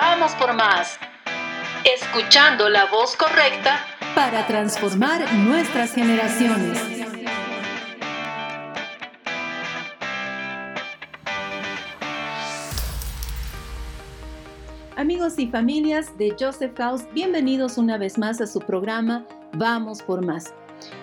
vamos por más. Escuchando la voz correcta para transformar nuestras generaciones. Amigos y familias de Joseph House, bienvenidos una vez más a su programa Vamos por más.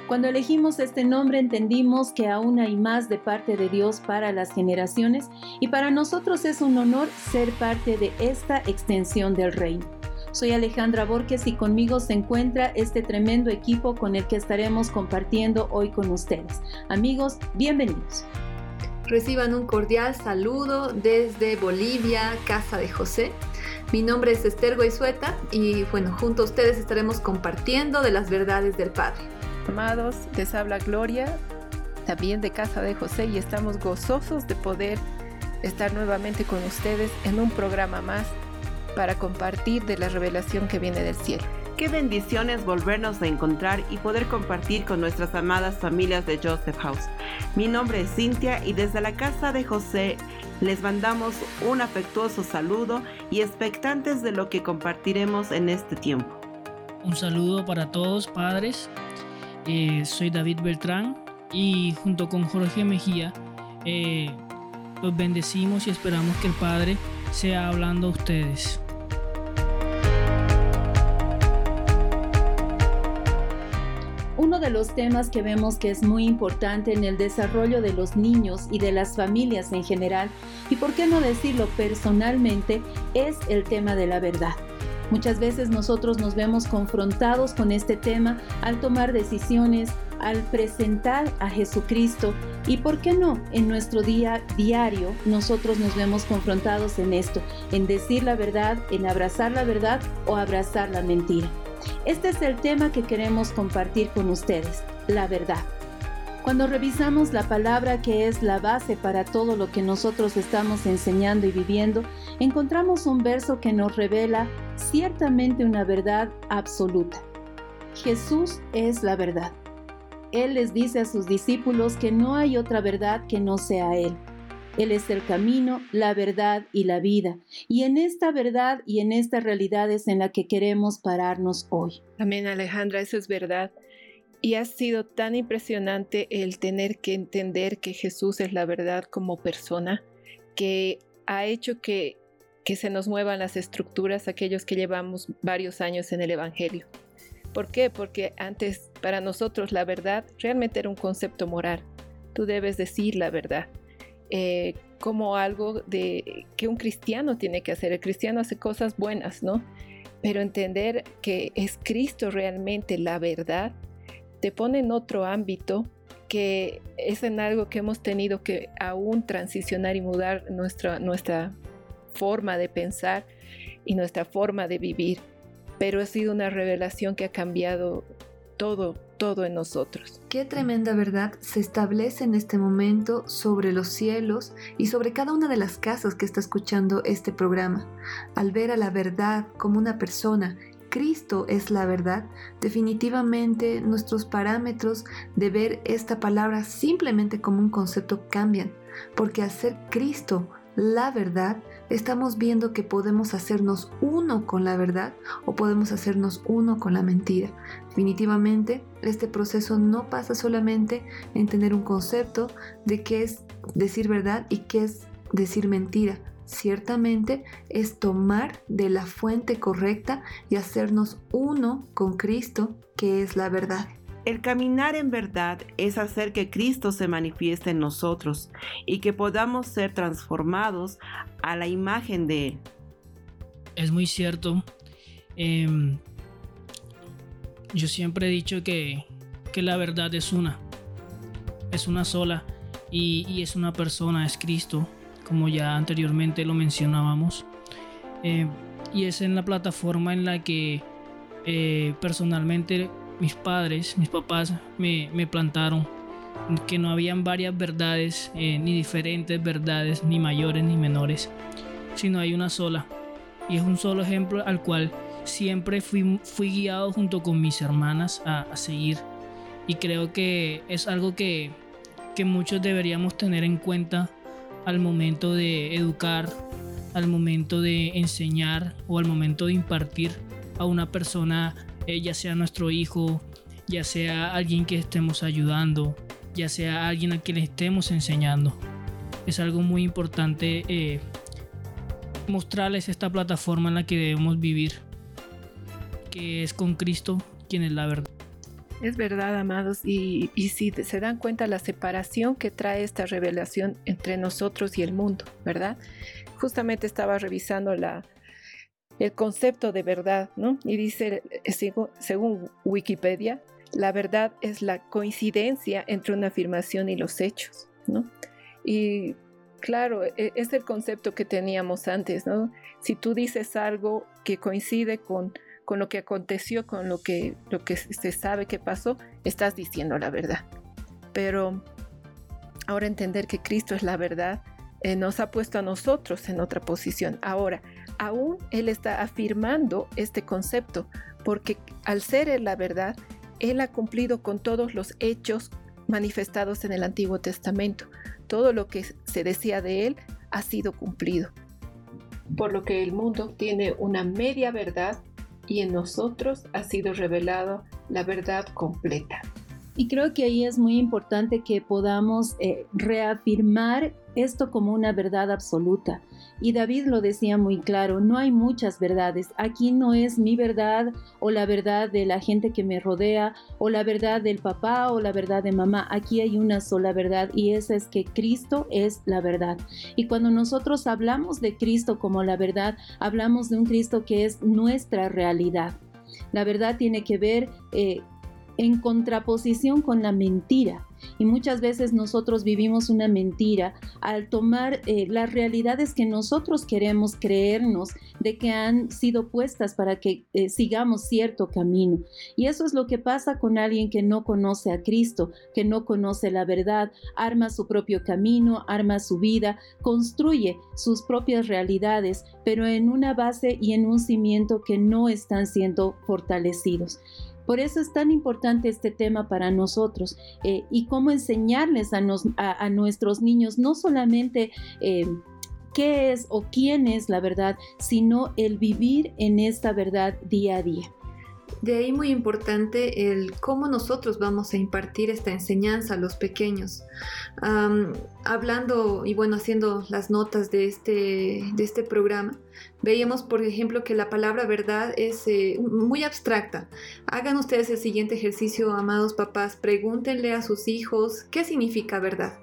Cuando elegimos este nombre entendimos que aún hay más de parte de Dios para las generaciones y para nosotros es un honor ser parte de esta extensión del reino. Soy Alejandra Borges y conmigo se encuentra este tremendo equipo con el que estaremos compartiendo hoy con ustedes. Amigos, bienvenidos. Reciban un cordial saludo desde Bolivia, Casa de José. Mi nombre es Esther Goizueta y bueno, junto a ustedes estaremos compartiendo de las verdades del Padre. Amados, les habla Gloria, también de Casa de José y estamos gozosos de poder estar nuevamente con ustedes en un programa más para compartir de la revelación que viene del cielo. Qué bendiciones volvernos a encontrar y poder compartir con nuestras amadas familias de Joseph House. Mi nombre es Cintia y desde la casa de José les mandamos un afectuoso saludo y expectantes de lo que compartiremos en este tiempo. Un saludo para todos padres. Eh, soy David Beltrán y junto con Jorge Mejía eh, los bendecimos y esperamos que el Padre sea hablando a ustedes. Uno de los temas que vemos que es muy importante en el desarrollo de los niños y de las familias en general, y por qué no decirlo personalmente, es el tema de la verdad. Muchas veces nosotros nos vemos confrontados con este tema al tomar decisiones, al presentar a Jesucristo y por qué no en nuestro día diario nosotros nos vemos confrontados en esto, en decir la verdad, en abrazar la verdad o abrazar la mentira. Este es el tema que queremos compartir con ustedes, la verdad. Cuando revisamos la palabra que es la base para todo lo que nosotros estamos enseñando y viviendo, encontramos un verso que nos revela ciertamente una verdad absoluta. Jesús es la verdad. Él les dice a sus discípulos que no hay otra verdad que no sea Él. Él es el camino, la verdad y la vida. Y en esta verdad y en esta realidad es en la que queremos pararnos hoy. Amén, Alejandra, eso es verdad. Y ha sido tan impresionante el tener que entender que Jesús es la verdad como persona, que ha hecho que, que se nos muevan las estructuras aquellos que llevamos varios años en el Evangelio. ¿Por qué? Porque antes para nosotros la verdad realmente era un concepto moral. Tú debes decir la verdad. Eh, como algo de que un cristiano tiene que hacer. El cristiano hace cosas buenas, ¿no? Pero entender que es Cristo realmente la verdad te pone en otro ámbito que es en algo que hemos tenido que aún transicionar y mudar nuestra, nuestra forma de pensar y nuestra forma de vivir. Pero ha sido una revelación que ha cambiado todo, todo en nosotros. Qué tremenda verdad se establece en este momento sobre los cielos y sobre cada una de las casas que está escuchando este programa. Al ver a la verdad como una persona, Cristo es la verdad, definitivamente nuestros parámetros de ver esta palabra simplemente como un concepto cambian, porque al ser Cristo la verdad, estamos viendo que podemos hacernos uno con la verdad o podemos hacernos uno con la mentira. Definitivamente, este proceso no pasa solamente en tener un concepto de qué es decir verdad y qué es decir mentira. Ciertamente es tomar de la fuente correcta y hacernos uno con Cristo, que es la verdad. El caminar en verdad es hacer que Cristo se manifieste en nosotros y que podamos ser transformados a la imagen de Él. Es muy cierto. Em, yo siempre he dicho que, la verdad es una. Es una sola. Y, es una persona, es Cristo, como ya anteriormente lo mencionábamos. Em, y es en la plataforma en la que eh, personalmente mis padres, mis papás me, plantaron que no habían varias verdades, eh, ni diferentes verdades, ni mayores ni menores, sino hay una sola. Y es un solo ejemplo al cual siempre fui, fui guiado junto con mis hermanas a, seguir. Y creo que es algo que, que muchos deberíamos tener en cuenta al momento de educar al momento de enseñar o al momento de impartir a una persona, eh, ya sea nuestro hijo, ya sea alguien que estemos ayudando, ya sea alguien a quien le estemos enseñando. Es algo muy importante eh, mostrarles esta plataforma en la que debemos vivir, que es con Cristo quien es la verdad. Es verdad, amados, y, si se dan cuenta la separación que trae esta revelación entre nosotros y el mundo, ¿verdad? Justamente estaba revisando la, el concepto de verdad, ¿no? Y dice, eh, según Wikipedia, la verdad es la coincidencia entre una afirmación y los hechos, ¿no? Y claro, e, es el concepto que teníamos antes, ¿no? Si tú dices algo que coincide con, con lo que aconteció, con lo que, lo que se sabe que pasó, estás diciendo la verdad. Pero ahora entender que Cristo es la verdad eh, nos ha puesto a nosotros en otra posición. Ahora, aún Él está afirmando este concepto, porque al ser la verdad, él ha cumplido con todos los hechos manifestados en el Antiguo Testamento. Todo lo que se decía de Él ha sido cumplido. Por lo que el mundo tiene una media verdad y en nosotros ha sido revelada la verdad completa. Y creo que ahí es muy importante que podamos eh, reafirmar esto como una verdad absoluta. Y David lo decía muy claro, no hay muchas verdades. Aquí no es mi verdad o la verdad de la gente que me rodea o la verdad del papá o la verdad de mamá. Aquí hay una sola verdad y esa es que Cristo es la verdad. Y cuando nosotros hablamos de Cristo como la verdad, hablamos de un Cristo que es nuestra realidad. La verdad tiene que ver eh, en contraposición con la mentira. Y muchas veces nosotros vivimos una mentira al tomar eh, las realidades que nosotros queremos creernos de que han sido puestas para que eh, sigamos cierto camino. Y eso es lo que pasa con alguien que no conoce a Cristo, que no conoce la verdad, arma su propio camino, arma su vida, construye sus propias realidades, pero en una base y en un cimiento que no están siendo fortalecidos. Por eso es tan importante este tema para nosotros eh, y cómo enseñarles a, nuestros niños no solamente... Eh, qué es o quién es la verdad, sino el vivir en esta verdad día a día. De ahí muy importante el cómo nosotros vamos a impartir esta enseñanza a los pequeños. hablando y bueno, haciendo las notas de este, de este programa, veíamos, por ejemplo, que la palabra verdad es eh, muy abstracta. Hagan ustedes el siguiente ejercicio, amados papás, pregúntenle a sus hijos qué significa verdad.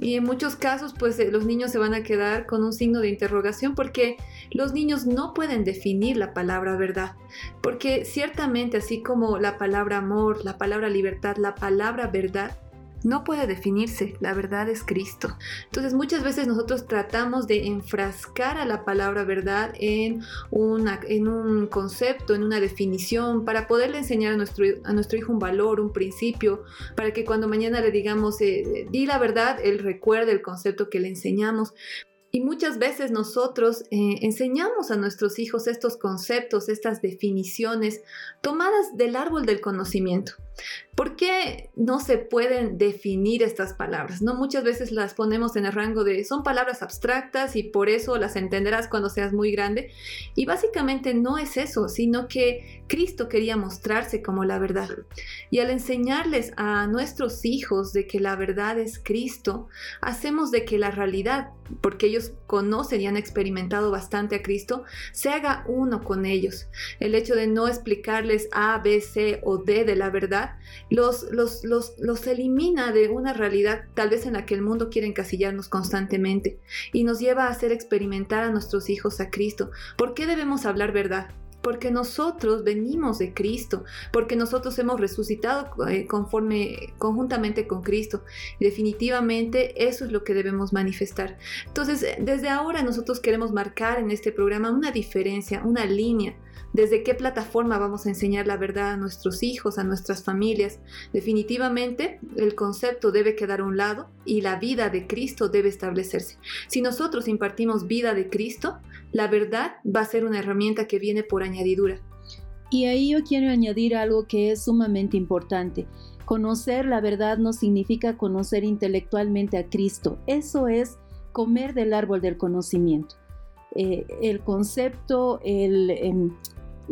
Y en muchos casos, pues eh, los niños se van a quedar con un signo de interrogación porque los niños no pueden definir la palabra verdad. Porque ciertamente, así como la palabra amor, la palabra libertad, la palabra verdad, no puede definirse, la verdad es Cristo. Entonces muchas veces nosotros tratamos de enfrascar a la palabra verdad en, una, en un concepto, en una definición, para poderle enseñar a nuestro, a nuestro hijo un valor, un principio, para que cuando mañana le digamos, eh, di la verdad, él recuerde el concepto que le enseñamos. Y muchas veces nosotros eh, enseñamos a nuestros hijos estos conceptos, estas definiciones tomadas del árbol del conocimiento. ¿Por qué no se pueden definir estas palabras? ¿no? Muchas veces las ponemos en el rango de son palabras abstractas y por eso las entenderás cuando seas muy grande. Y básicamente no es eso, sino que Cristo quería mostrarse como la verdad. Y al enseñarles a nuestros hijos de que la verdad es Cristo, hacemos de que la realidad, porque ellos conocen y han experimentado bastante a Cristo, se haga uno con ellos. El hecho de no explicarles A, B, C o D de la verdad, los, los, los, elimina de una realidad tal vez en la que el mundo quiere encasillarnos constantemente y nos lleva a hacer experimentar a nuestros hijos a Cristo. ¿Por qué debemos hablar verdad? porque nosotros venimos de Cristo, porque nosotros hemos resucitado eh, conforme conjuntamente con Cristo. Definitivamente eso es lo que debemos manifestar. Entonces, desde ahora nosotros queremos marcar en este programa una diferencia, una línea desde qué plataforma vamos a enseñar la verdad a nuestros hijos, a nuestras familias. Definitivamente el concepto debe quedar a un lado y la vida de Cristo debe establecerse. Si nosotros impartimos vida de Cristo, la verdad va a ser una herramienta que viene por añadidura. Y ahí yo quiero añadir algo que es sumamente importante. Conocer la verdad no significa conocer intelectualmente a Cristo. Eso es comer del árbol del conocimiento. eh, el concepto, el, em,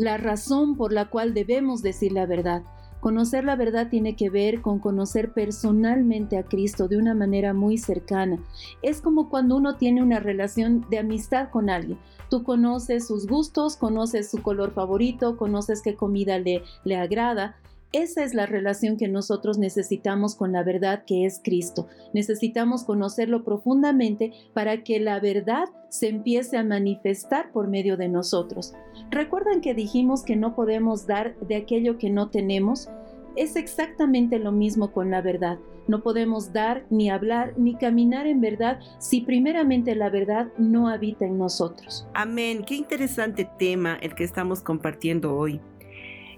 la razón por la cual debemos decir la verdad. Conocer la verdad tiene que ver con conocer personalmente a Cristo de una manera muy cercana. Es como cuando uno tiene una relación de amistad con alguien. Tú conoces sus gustos, conoces su color favorito, conoces qué comida le, le agrada. Esa es la relación que nosotros necesitamos con la verdad que es Cristo. Necesitamos conocerlo profundamente para que la verdad se empiece a manifestar por medio de nosotros. ¿Recuerdan que dijimos que no podemos dar de aquello que no tenemos? Es exactamente lo mismo con la verdad. No podemos dar, ni hablar, ni caminar en verdad si primeramente la verdad no habita en nosotros. Amén. Qué interesante tema el que estamos compartiendo hoy.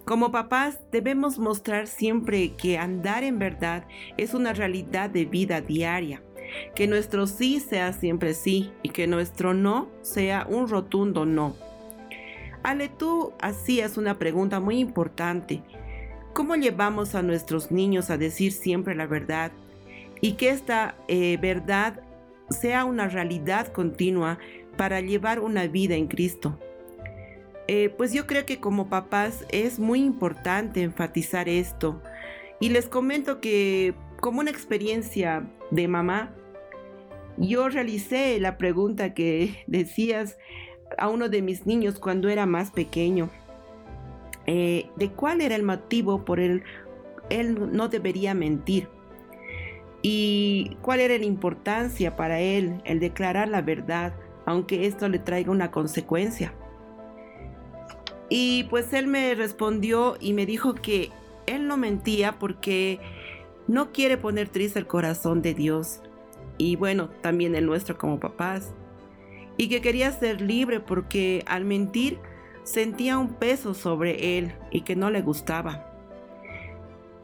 Como papás debemos mostrar siempre que andar en verdad es una realidad de vida diaria, que nuestro sí sea siempre sí y que nuestro no sea un rotundo no. Ale, tú hacías una pregunta muy importante. ¿Cómo llevamos a nuestros niños a decir siempre la verdad y que esta eh, verdad sea una realidad continua para llevar una vida en Cristo? Eh, pues yo creo que como papás es muy importante enfatizar esto. Y les comento que como una experiencia de mamá, yo realicé la pregunta que decías a uno de mis niños cuando era más pequeño, eh, de cuál era el motivo por el él no debería mentir y cuál era la importancia para él el declarar la verdad, aunque esto le traiga una consecuencia. Y pues él me respondió y me dijo que él no mentía porque no quiere poner triste el corazón de Dios y bueno, también el nuestro como papás. Y que quería ser libre porque al mentir sentía un peso sobre él y que no le gustaba.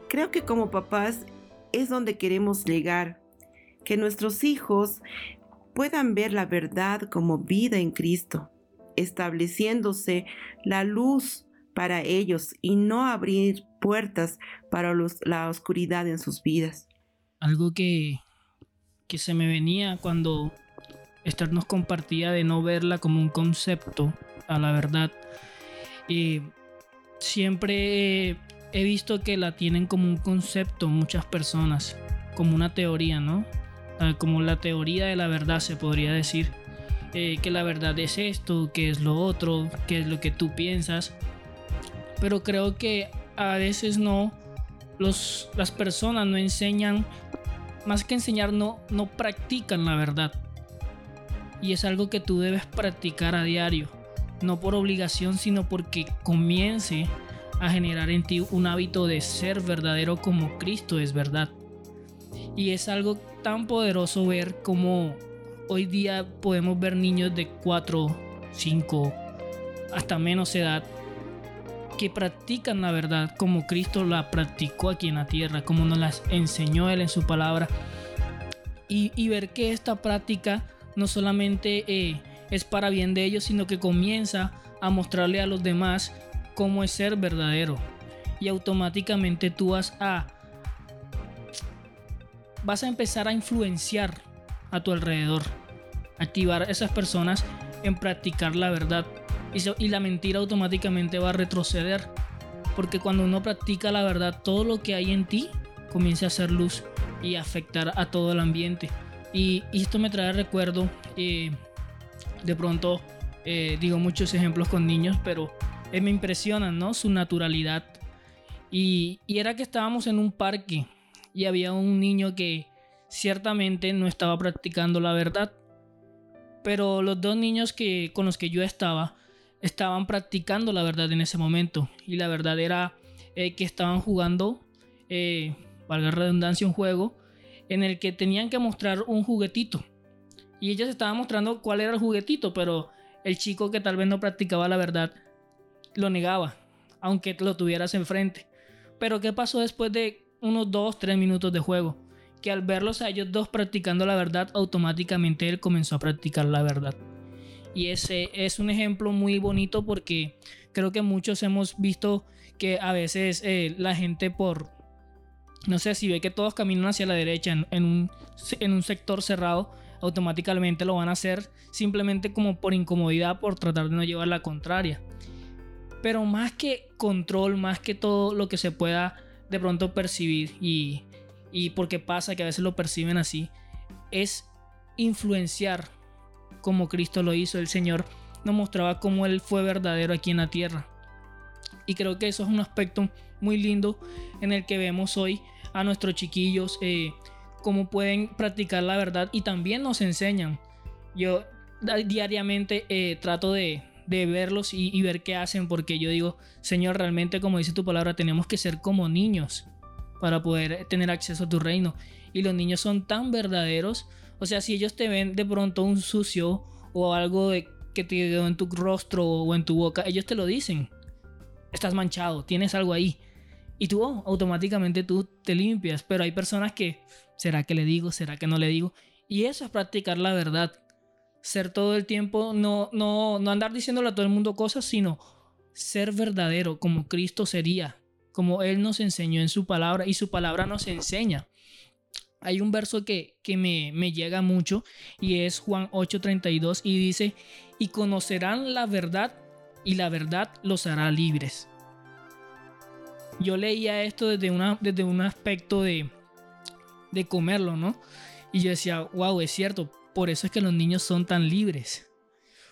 Creo que como papás es donde queremos llegar, que nuestros hijos puedan ver la verdad como vida en Cristo estableciéndose la luz para ellos y no abrir puertas para la oscuridad en sus vidas. Algo que, que se me venía cuando Esther nos compartía de no verla como un concepto a la verdad. y siempre he visto que la tienen como un concepto muchas personas, como una teoría, ¿no? Ah, como la teoría de la verdad se podría decir. Eh, que la verdad es esto, que es lo otro, que es lo que tú piensas. Pero creo que a veces no, los, las personas no enseñan, más que enseñar, no, no practican la verdad. Y es algo que tú debes practicar a diario, no por obligación, sino porque comience a generar en ti un hábito de ser verdadero como Cristo es verdad. Y es algo tan poderoso ver cómo hoy día podemos ver niños de 4, 5, hasta menos edad que practican la verdad como Cristo la practicó aquí en la tierra, como nos las enseñó Él en su palabra. Y, ver que esta práctica no solamente eh, es para bien de ellos, sino que comienza a mostrarle a los demás cómo es ser verdadero. Y automáticamente tú vas a vas a empezar a influenciar a tu alrededor. Activar a esas personas en practicar la verdad. Y, la mentira automáticamente va a retroceder. Porque cuando uno practica la verdad, todo lo que hay en ti comienza a hacer luz y afectar a todo el ambiente. Y, esto me trae recuerdo, eh, de pronto eh, digo muchos ejemplos con niños, pero eh, me impresionan, ¿no? Su naturalidad. Y, era que estábamos en un parque y había un niño que ciertamente no estaba practicando la verdad. Pero los dos niños que, con los que yo estaba estaban practicando la verdad en ese momento. Y la verdad era eh, que estaban jugando, eh, valga redundancia, un juego en el que tenían que mostrar un juguetito. Y ellos estaban mostrando cuál era el juguetito, pero el chico que tal vez no practicaba la verdad lo negaba, aunque lo tuvieras enfrente. Pero ¿qué pasó después de unos 2, 3 minutos de juego? Que al verlos a ellos dos practicando la verdad, automáticamente él comenzó a practicar la verdad. Y ese es un ejemplo muy bonito porque creo que muchos hemos visto que a veces eh, la gente por, no sé, si ve que todos caminan hacia la derecha en, un, en un sector cerrado, automáticamente lo van a hacer simplemente como por incomodidad, por tratar de no llevar la contraria. Pero más que control, más que todo lo que se pueda de pronto percibir y, y porque pasa que a veces lo perciben así, es influenciar como Cristo lo hizo. El Señor nos mostraba cómo Él fue verdadero aquí en la tierra. Y creo que eso es un aspecto muy lindo en el que vemos hoy a nuestros chiquillos eh, cómo pueden practicar la verdad y también nos enseñan. Yo diariamente eh, trato de, verlos y, y, ver qué hacen porque yo digo, Señor, realmente como dice tu palabra, tenemos que ser como niños para poder tener acceso a tu reino. Y los niños son tan verdaderos. O sea, si ellos te ven de pronto un sucio o algo de, que te quedó en tu rostro o en tu boca, ellos te lo dicen. Estás manchado, tienes algo ahí. Y tú oh, automáticamente tú te limpias. Pero hay personas que, ¿será que le digo? ¿Será que no le digo? Y eso es practicar la verdad. Ser todo el tiempo, no, no, no andar diciéndole a todo el mundo cosas, sino ser verdadero como Cristo sería, como Él nos enseñó en su palabra y su palabra nos enseña. Hay un verso que, que me, me llega mucho y es Juan 8:32 y dice, y conocerán la verdad y la verdad los hará libres yo leía esto desde, una, desde un aspecto de, de comerlo, ¿no? Y yo decía, wow, es cierto, por eso es que los niños son tan libres.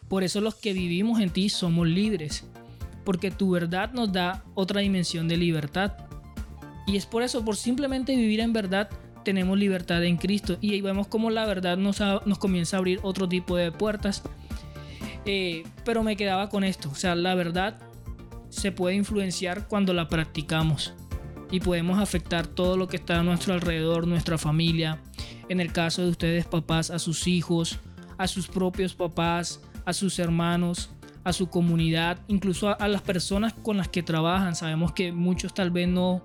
Por eso los que vivimos en ti somos libres. Porque tu verdad nos da otra dimensión de libertad. Y es por eso, por simplemente vivir en verdad, tenemos libertad en Cristo. Y ahí vemos cómo la verdad nos, nos comienza a abrir otro tipo de puertas. Eh, pero me quedaba con esto. O sea, la verdad se puede influenciar cuando la practicamos y podemos afectar todo lo que está a nuestro alrededor, nuestra familia, en el caso de ustedes papás, a sus hijos, a sus propios papás, a sus hermanos, a su comunidad, incluso a, las personas con las que trabajan. Sabemos que muchos tal vez no,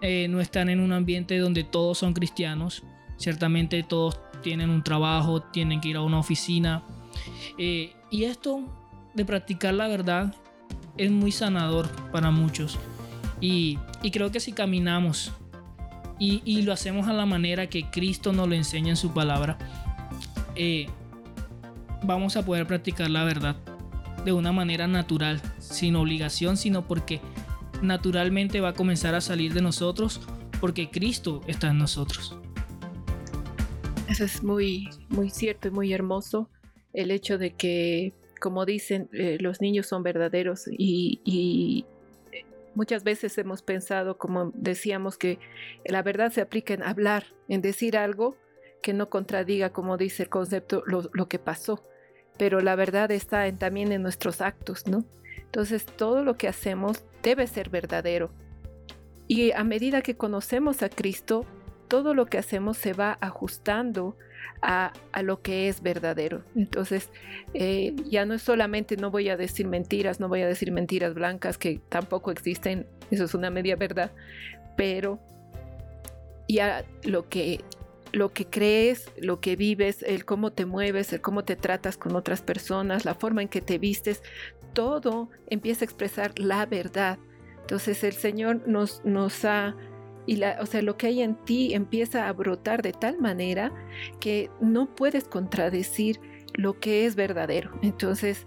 eh, no están en un ambiente donde todos son cristianos. Ciertamente todos tienen un trabajo, tienen que ir a una oficina. Eh, y esto de practicar la verdad es muy sanador para muchos. Y, creo que si caminamos y, lo hacemos a la manera que Cristo nos lo enseña en su palabra, eh, vamos a poder practicar la verdad de una manera natural, sin obligación, sino porque naturalmente va a comenzar a salir de nosotros porque Cristo está en nosotros. Eso es muy, muy cierto y muy hermoso, el hecho de que como dicen, eh, los niños son verdaderos y, eh, muchas veces hemos pensado, como decíamos, que la verdad se aplica en hablar, en decir algo que no contradiga, como dice el concepto, lo, que pasó. Pero la verdad está también en nuestros actos, ¿no? Entonces todo lo que hacemos debe ser verdadero. Y a medida que conocemos a Cristo, todo lo que hacemos se va ajustando a, lo que es verdadero. Entonces, eh, ya no es solamente no voy a decir mentiras, no voy a decir mentiras blancas que tampoco existen, eso es una media verdad, pero ya lo que lo que crees, lo que vives, el cómo te mueves, el cómo te tratas con otras personas, la forma en que te vistes, todo empieza a expresar la verdad. Entonces el Señor nos, nos ha y o sea, lo que hay en ti empieza a brotar de tal manera que no puedes contradecir lo que es verdadero. Entonces,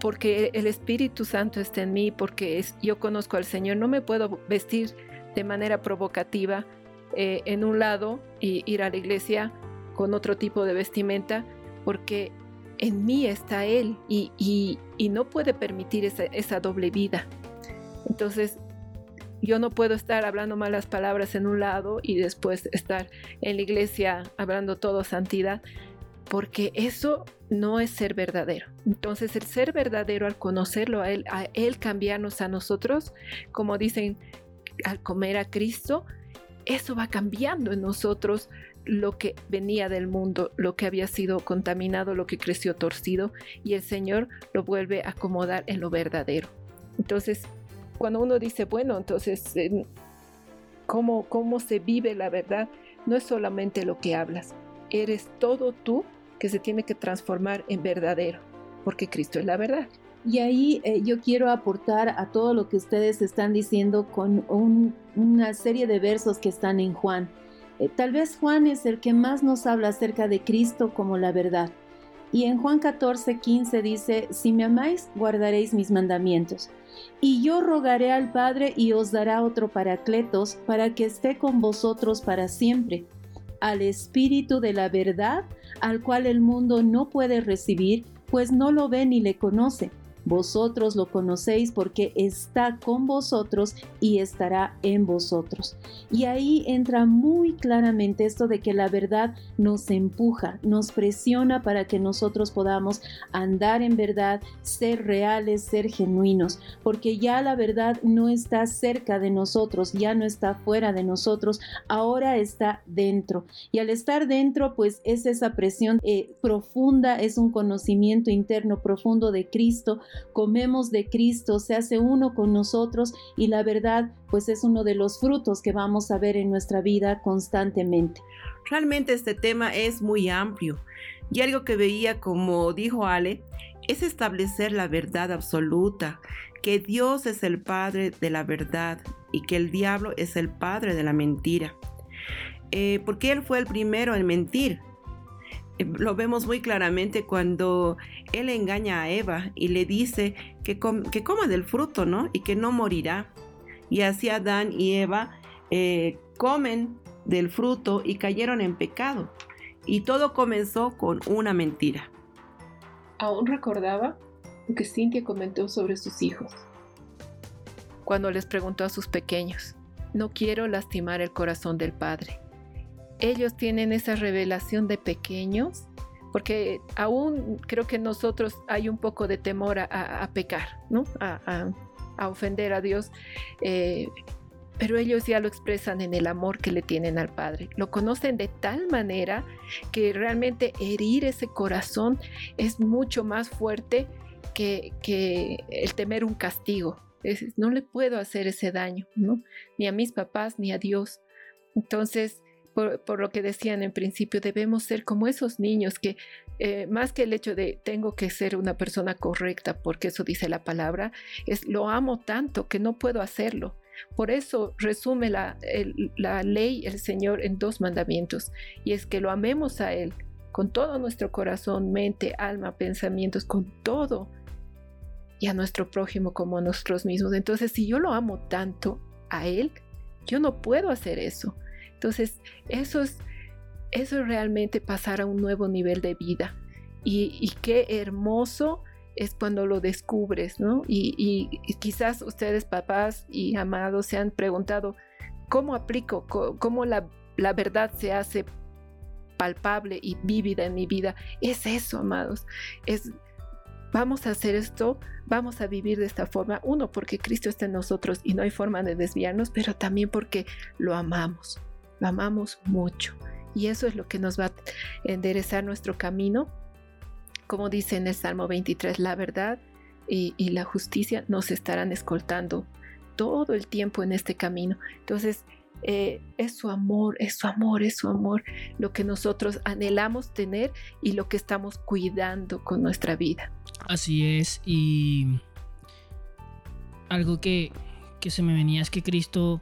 porque el Espíritu Santo está en mí, porque es, yo conozco al Señor, no me puedo vestir de manera provocativa eh, en un lado y ir a la iglesia con otro tipo de vestimenta, porque en mí está Él y, y, no puede permitir esa, esa doble vida. Entonces, yo no puedo estar hablando malas palabras en un lado y después estar en la iglesia hablando todo santidad, porque eso no es ser verdadero. Entonces el ser verdadero al conocerlo a Él, a Él cambiarnos a nosotros, como dicen, al comer a Cristo, eso va cambiando en nosotros lo que venía del mundo, lo que había sido contaminado, lo que creció torcido, y el Señor lo vuelve a acomodar en lo verdadero. Entonces, cuando uno dice, bueno, entonces, ¿cómo, ¿cómo se vive la verdad? No es solamente lo que hablas, eres todo tú que se tiene que transformar en verdadero, porque Cristo es la verdad. Y ahí eh, yo quiero aportar a todo lo que ustedes están diciendo con una serie de versos que están en Juan. Eh, tal vez Juan es el que más nos habla acerca de Cristo como la verdad. Y en Juan 14, 15 dice, si me amáis, guardaréis mis mandamientos. Y yo rogaré al Padre y os dará otro paracletos para que esté con vosotros para siempre, al Espíritu de la verdad, al cual el mundo no puede recibir, pues no lo ve ni le conoce vosotros lo conocéis porque está con vosotros y estará en vosotros. Y ahí entra muy claramente esto de que la verdad nos empuja, nos presiona para que nosotros podamos andar en verdad, ser reales, ser genuinos, porque ya la verdad no está cerca de nosotros, ya no está fuera de nosotros, ahora está dentro. Y al estar dentro, pues es esa presión eh, profunda, es un conocimiento interno profundo de Cristo, comemos de Cristo, se hace uno con nosotros y la verdad pues es uno de los frutos que vamos a ver en nuestra vida constantemente. Realmente este tema es muy amplio y algo que veía como dijo Ale es establecer la verdad absoluta, que Dios es el Padre de la verdad y que el diablo es el Padre de la mentira. Eh, porque Él fue el primero en mentir. Eh, lo vemos muy claramente cuando él engaña a Eva y le dice que, que coma del fruto, ¿no? Y que no morirá. Y así Adán y Eva eh, comen del fruto y cayeron en pecado. Y todo comenzó con una mentira. Aún recordaba lo que Cintia comentó sobre sus hijos. Cuando les preguntó a sus pequeños, no quiero lastimar el corazón del Padre ellos tienen esa revelación de pequeños, porque aún creo que nosotros hay un poco de temor a, pecar, ¿no? A, ofender a Dios. Eh, pero ellos ya lo expresan en el amor que le tienen al Padre. Lo conocen de tal manera que realmente herir ese corazón es mucho más fuerte que, el temer un castigo. no le puedo hacer ese daño, ¿no? Ni a mis papás, ni a Dios. Entonces, por, lo que decían en principio, debemos ser como esos niños que eh, más que el hecho de tengo que ser una persona correcta, porque eso dice la palabra, es lo amo tanto que no puedo hacerlo. Por eso resume la, la ley el Señor en dos mandamientos, y es que lo amemos a Él con todo nuestro corazón, mente, alma, pensamientos, con todo, y a nuestro prójimo como a nosotros mismos. Entonces, si yo lo amo tanto a Él, yo no puedo hacer eso. Entonces, eso es, eso realmente pasar a un nuevo nivel de vida. Y, qué hermoso es cuando lo descubres, ¿no? Y, quizás ustedes, papás y amados, se han preguntado, ¿cómo aplico? ¿Cómo, la, la verdad se hace palpable y vívida en mi vida? Es eso, amados. Es vamos a hacer esto, vamos a vivir de esta forma. Uno, porque Cristo está en nosotros y no hay forma de desviarnos, pero también porque lo amamos amamos mucho. Y eso es lo que nos va a enderezar nuestro camino. Como dice en el Salmo 23, la verdad y, la justicia nos estarán escoltando todo el tiempo en este camino. Entonces, eh, es su amor, es su amor, es su amor lo que nosotros anhelamos tener y lo que estamos cuidando con nuestra vida. Así es, y algo que, que se me venía es que Cristo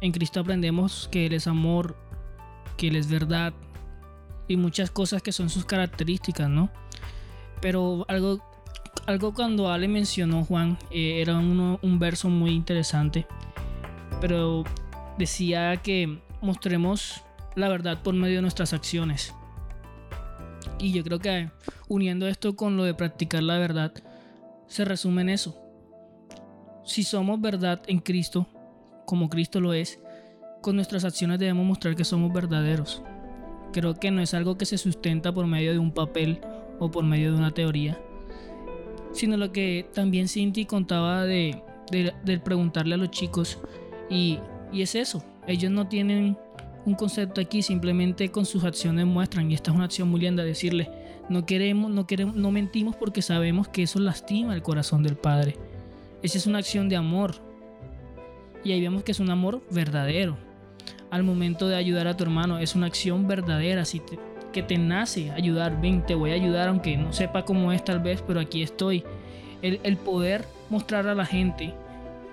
en Cristo aprendemos que Él es amor, que Él es verdad y muchas cosas que son sus características, ¿no? Pero algo, algo cuando Ale mencionó, Juan, eh, era un verso muy interesante, pero decía que mostremos la verdad por medio de nuestras acciones. Y yo creo que uniendo esto con lo de practicar la verdad, se resume en eso. Si somos verdad en Cristo, como Cristo lo es, con nuestras acciones debemos mostrar que somos verdaderos. Creo que no es algo que se sustenta por medio de un papel o por medio de una teoría, sino lo que también Cinti contaba de, preguntarle a los chicos y, es eso, ellos no tienen un concepto aquí, simplemente con sus acciones muestran, y esta es una acción muy linda, decirle, no queremos, no queremos, no mentimos porque sabemos que eso lastima el corazón del Padre. Esa es una acción de amor, y ahí vemos que es un amor verdadero. Al momento de ayudar a tu hermano, es una acción verdadera, si que te nace ayudar. Ven, te voy a ayudar, aunque no sepa cómo es tal vez, pero aquí estoy. El, poder mostrar a la gente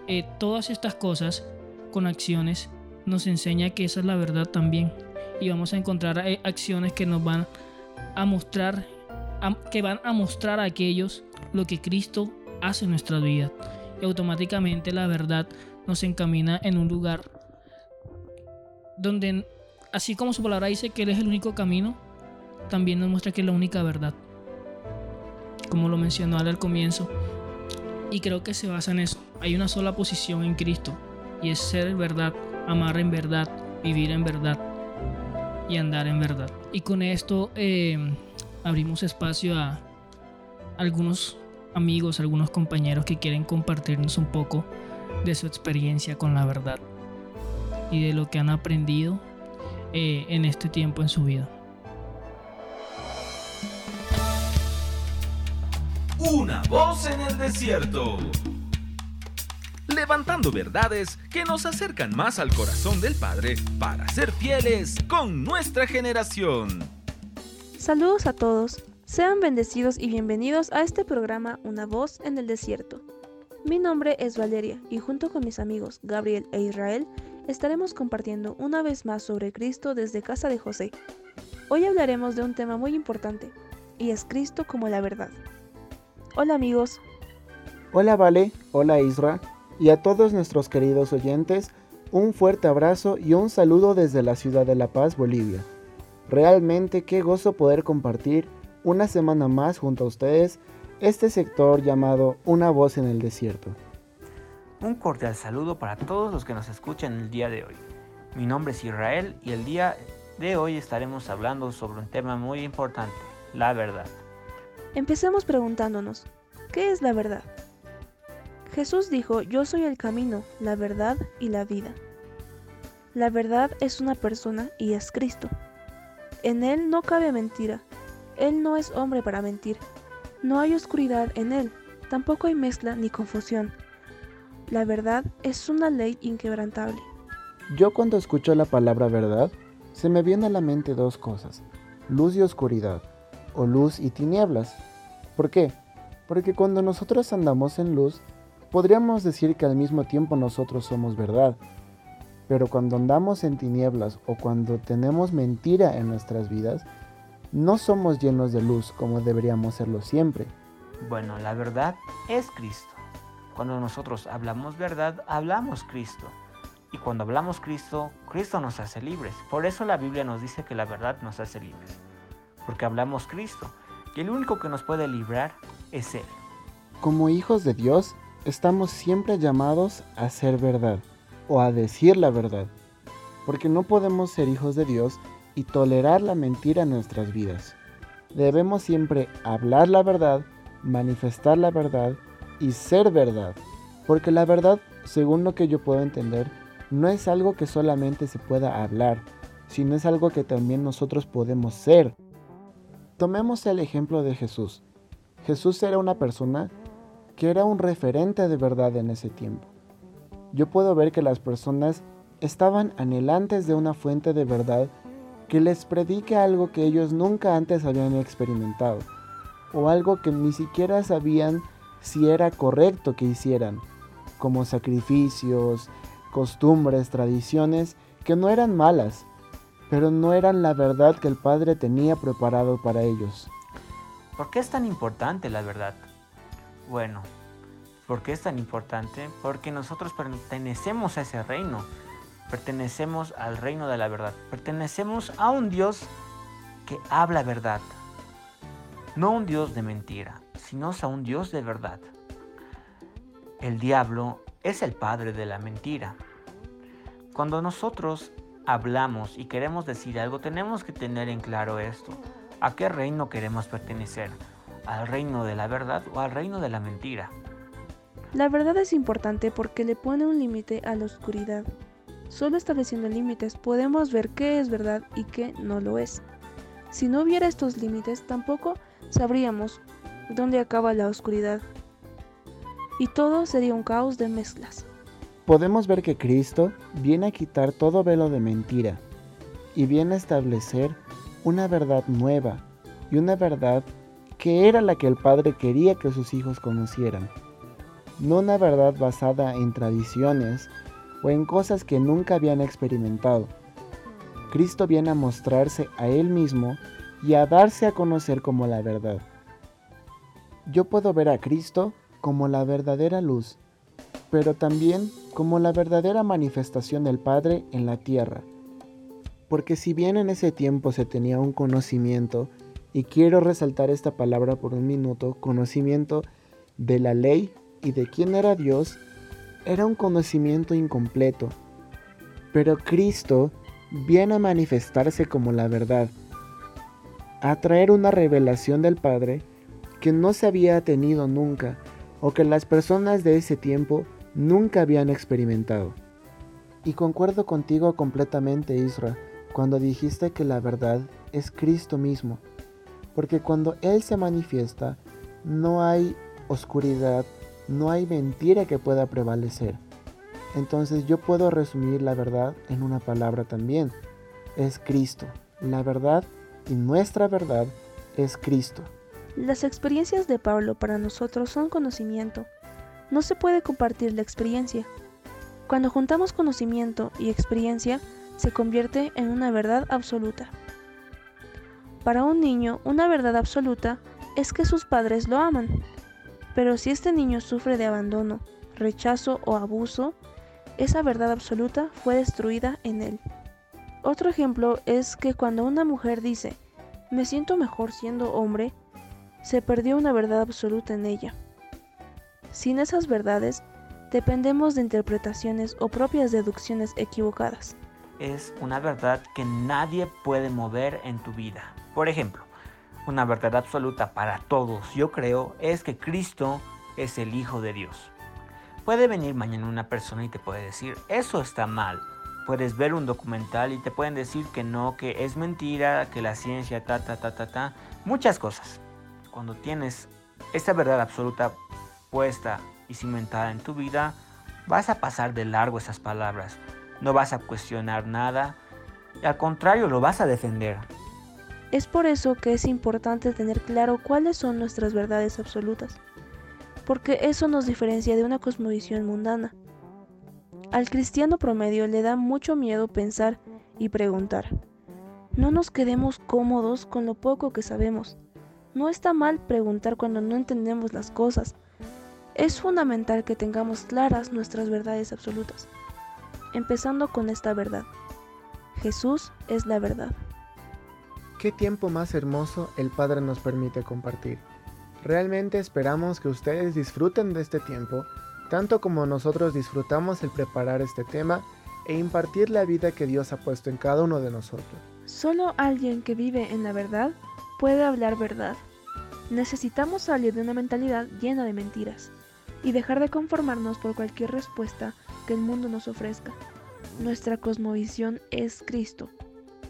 eh, todas estas cosas con acciones nos enseña que esa es la verdad también. Y vamos a encontrar eh, acciones que nos van a mostrar, que van a mostrar a aquellos lo que Cristo hace en nuestras vidas. Y automáticamente la verdad nos encamina en un lugar donde, así como su palabra dice que Él es el único camino, también nos muestra que es la única verdad. Como lo mencionó al comienzo. Y creo que se basa en eso. Hay una sola posición en Cristo. Y es ser verdad, amar en verdad, vivir en verdad y andar en verdad. Y con esto eh, abrimos espacio a algunos amigos, algunos compañeros que quieren compartirnos un poco de su experiencia con la verdad y de lo que han aprendido eh, en este tiempo en su vida. Una voz en el desierto. Levantando verdades que nos acercan más al corazón del Padre para ser fieles con nuestra generación. Saludos a todos. Sean bendecidos y bienvenidos a este programa Una voz en el desierto. Mi nombre es Valeria y junto con mis amigos Gabriel e Israel estaremos compartiendo una vez más sobre Cristo desde casa de José. Hoy hablaremos de un tema muy importante, y es Cristo como la verdad. Hola amigos. Hola Vale, hola Isra, y a todos nuestros queridos oyentes, un fuerte abrazo y un saludo desde la ciudad de La Paz, Bolivia. Realmente qué gozo poder compartir una semana más junto a ustedes este sector llamado Una voz en el desierto. Un cordial saludo para todos los que nos escuchan el día de hoy. Mi nombre es Israel y el día de hoy estaremos hablando sobre un tema muy importante, la verdad. Empecemos preguntándonos, ¿qué es la verdad? Jesús dijo, yo soy el camino, la verdad y la vida. La verdad es una persona y es Cristo. En Él no cabe mentira. Él no es hombre para mentir. No hay oscuridad en Él. Tampoco hay mezcla ni confusión. La verdad es una ley inquebrantable. Yo cuando escucho la palabra verdad, se me viene a la mente dos cosas, luz y oscuridad, o luz y tinieblas. ¿Por qué? Porque cuando nosotros andamos en luz, podríamos decir que al mismo tiempo nosotros somos verdad. Pero cuando andamos en tinieblas o cuando tenemos mentira en nuestras vidas, no somos llenos de luz como deberíamos serlo siempre. Bueno, la verdad es Cristo. Cuando nosotros hablamos verdad, hablamos Cristo. Y cuando hablamos Cristo, Cristo nos hace libres. Por eso la Biblia nos dice que la verdad nos hace libres. Porque hablamos Cristo. Y el único que nos puede librar es Él. Como hijos de Dios, estamos siempre llamados a ser verdad o a decir la verdad. Porque no podemos ser hijos de Dios y tolerar la mentira en nuestras vidas. Debemos siempre hablar la verdad, manifestar la verdad y ser verdad. Porque la verdad, según lo que yo puedo entender, no es algo que solamente se pueda hablar, sino es algo que también nosotros podemos ser. Tomemos el ejemplo de Jesús. Jesús era una persona que era un referente de verdad en ese tiempo. Yo puedo ver que las personas estaban anhelantes de una fuente de verdad que les predique algo que ellos nunca antes habían experimentado, o algo que ni siquiera sabían si era correcto que hicieran, como sacrificios, costumbres, tradiciones que no eran malas, pero no eran la verdad que el Padre tenía preparado para ellos. ¿Por qué es tan importante la verdad? Bueno, ¿por qué es tan importante? Porque nosotros pertenecemos a ese reino, pertenecemos al reino de la verdad, pertenecemos a un Dios que habla verdad, no un Dios de mentira sino a un Dios de verdad. El diablo es el padre de la mentira. Cuando nosotros hablamos y queremos decir algo, tenemos que tener en claro esto. ¿A qué reino queremos pertenecer? ¿Al reino de la verdad o al reino de la mentira? La verdad es importante porque le pone un límite a la oscuridad. Solo estableciendo límites podemos ver qué es verdad y qué no lo es. Si no hubiera estos límites, tampoco sabríamos donde acaba la oscuridad. Y todo sería un caos de mezclas. Podemos ver que Cristo viene a quitar todo velo de mentira y viene a establecer una verdad nueva y una verdad que era la que el Padre quería que sus hijos conocieran. No una verdad basada en tradiciones o en cosas que nunca habían experimentado. Cristo viene a mostrarse a Él mismo y a darse a conocer como la verdad. Yo puedo ver a Cristo como la verdadera luz, pero también como la verdadera manifestación del Padre en la tierra. Porque si bien en ese tiempo se tenía un conocimiento, y quiero resaltar esta palabra por un minuto, conocimiento de la ley y de quién era Dios, era un conocimiento incompleto. Pero Cristo viene a manifestarse como la verdad, a traer una revelación del Padre que no se había tenido nunca o que las personas de ese tiempo nunca habían experimentado. Y concuerdo contigo completamente, Isra, cuando dijiste que la verdad es Cristo mismo, porque cuando Él se manifiesta, no hay oscuridad, no hay mentira que pueda prevalecer. Entonces yo puedo resumir la verdad en una palabra también. Es Cristo. La verdad y nuestra verdad es Cristo. Las experiencias de Pablo para nosotros son conocimiento. No se puede compartir la experiencia. Cuando juntamos conocimiento y experiencia, se convierte en una verdad absoluta. Para un niño, una verdad absoluta es que sus padres lo aman. Pero si este niño sufre de abandono, rechazo o abuso, esa verdad absoluta fue destruida en él. Otro ejemplo es que cuando una mujer dice, me siento mejor siendo hombre, se perdió una verdad absoluta en ella. Sin esas verdades, dependemos de interpretaciones o propias deducciones equivocadas. Es una verdad que nadie puede mover en tu vida. Por ejemplo, una verdad absoluta para todos, yo creo, es que Cristo es el Hijo de Dios. Puede venir mañana una persona y te puede decir, eso está mal. Puedes ver un documental y te pueden decir que no, que es mentira, que la ciencia, ta, ta, ta, ta, ta. Muchas cosas. Cuando tienes esta verdad absoluta puesta y cimentada en tu vida, vas a pasar de largo esas palabras. No vas a cuestionar nada. Al contrario, lo vas a defender. Es por eso que es importante tener claro cuáles son nuestras verdades absolutas porque eso nos diferencia de una cosmovisión mundana. Al cristiano promedio le da mucho miedo pensar y preguntar. No nos quedemos cómodos con lo poco que sabemos. No está mal preguntar cuando no entendemos las cosas. Es fundamental que tengamos claras nuestras verdades absolutas. Empezando con esta verdad. Jesús es la verdad. ¿Qué tiempo más hermoso el Padre nos permite compartir? Realmente esperamos que ustedes disfruten de este tiempo, tanto como nosotros disfrutamos el preparar este tema e impartir la vida que Dios ha puesto en cada uno de nosotros. Solo alguien que vive en la verdad puede hablar verdad. Necesitamos salir de una mentalidad llena de mentiras y dejar de conformarnos por cualquier respuesta que el mundo nos ofrezca. Nuestra cosmovisión es Cristo,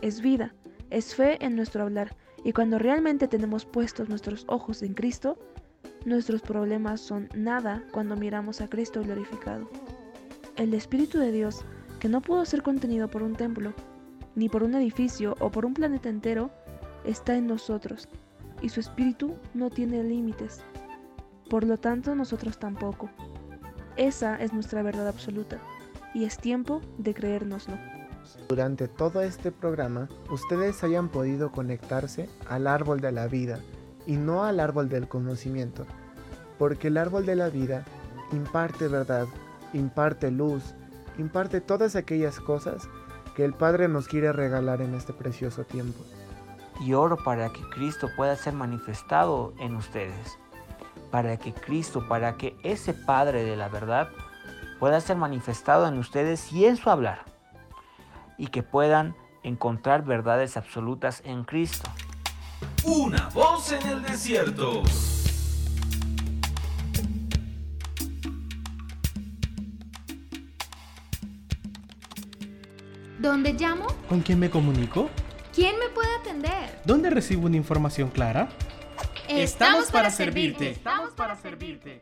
es vida, es fe en nuestro hablar y cuando realmente tenemos puestos nuestros ojos en Cristo, nuestros problemas son nada cuando miramos a Cristo glorificado. El Espíritu de Dios, que no pudo ser contenido por un templo, ni por un edificio o por un planeta entero, está en nosotros, y su Espíritu no tiene límites. Por lo tanto, nosotros tampoco. Esa es nuestra verdad absoluta, y es tiempo de creérnoslo durante todo este programa ustedes hayan podido conectarse al árbol de la vida y no al árbol del conocimiento, porque el árbol de la vida imparte verdad, imparte luz, imparte todas aquellas cosas que el Padre nos quiere regalar en este precioso tiempo. Y oro para que Cristo pueda ser manifestado en ustedes, para que Cristo, para que ese Padre de la verdad pueda ser manifestado en ustedes y en su hablar y que puedan encontrar verdades absolutas en Cristo. Una voz en el desierto. ¿Dónde llamo? ¿Con quién me comunico? ¿Quién me puede atender? ¿Dónde recibo una información clara? Estamos, para, servirte. Estamos para servirte.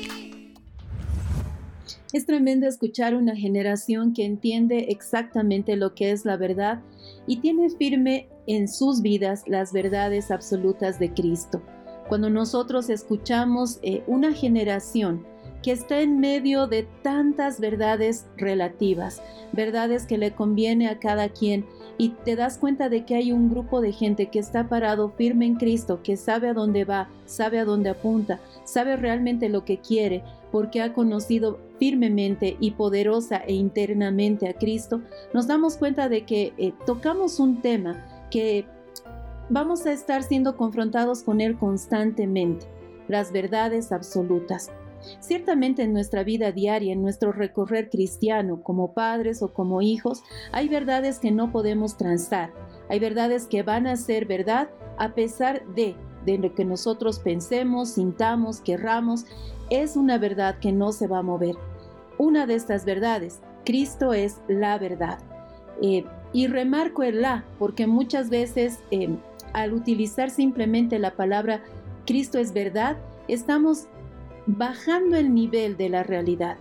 Es tremendo escuchar una generación que entiende exactamente lo que es la verdad y tiene firme en sus vidas las verdades absolutas de Cristo. Cuando nosotros escuchamos eh, una generación que está en medio de tantas verdades relativas, verdades que le conviene a cada quien, y te das cuenta de que hay un grupo de gente que está parado firme en Cristo, que sabe a dónde va, sabe a dónde apunta, sabe realmente lo que quiere, porque ha conocido firmemente y poderosa e internamente a Cristo, nos damos cuenta de que eh, tocamos un tema que vamos a estar siendo confrontados con él constantemente, las verdades absolutas. Ciertamente en nuestra vida diaria, en nuestro recorrer cristiano, como padres o como hijos, hay verdades que no podemos transar, hay verdades que van a ser verdad a pesar de, de lo que nosotros pensemos, sintamos, querramos, es una verdad que no se va a mover. Una de estas verdades, Cristo es la verdad. Eh, y remarco el la, porque muchas veces eh, al utilizar simplemente la palabra Cristo es verdad, estamos bajando el nivel de la realidad.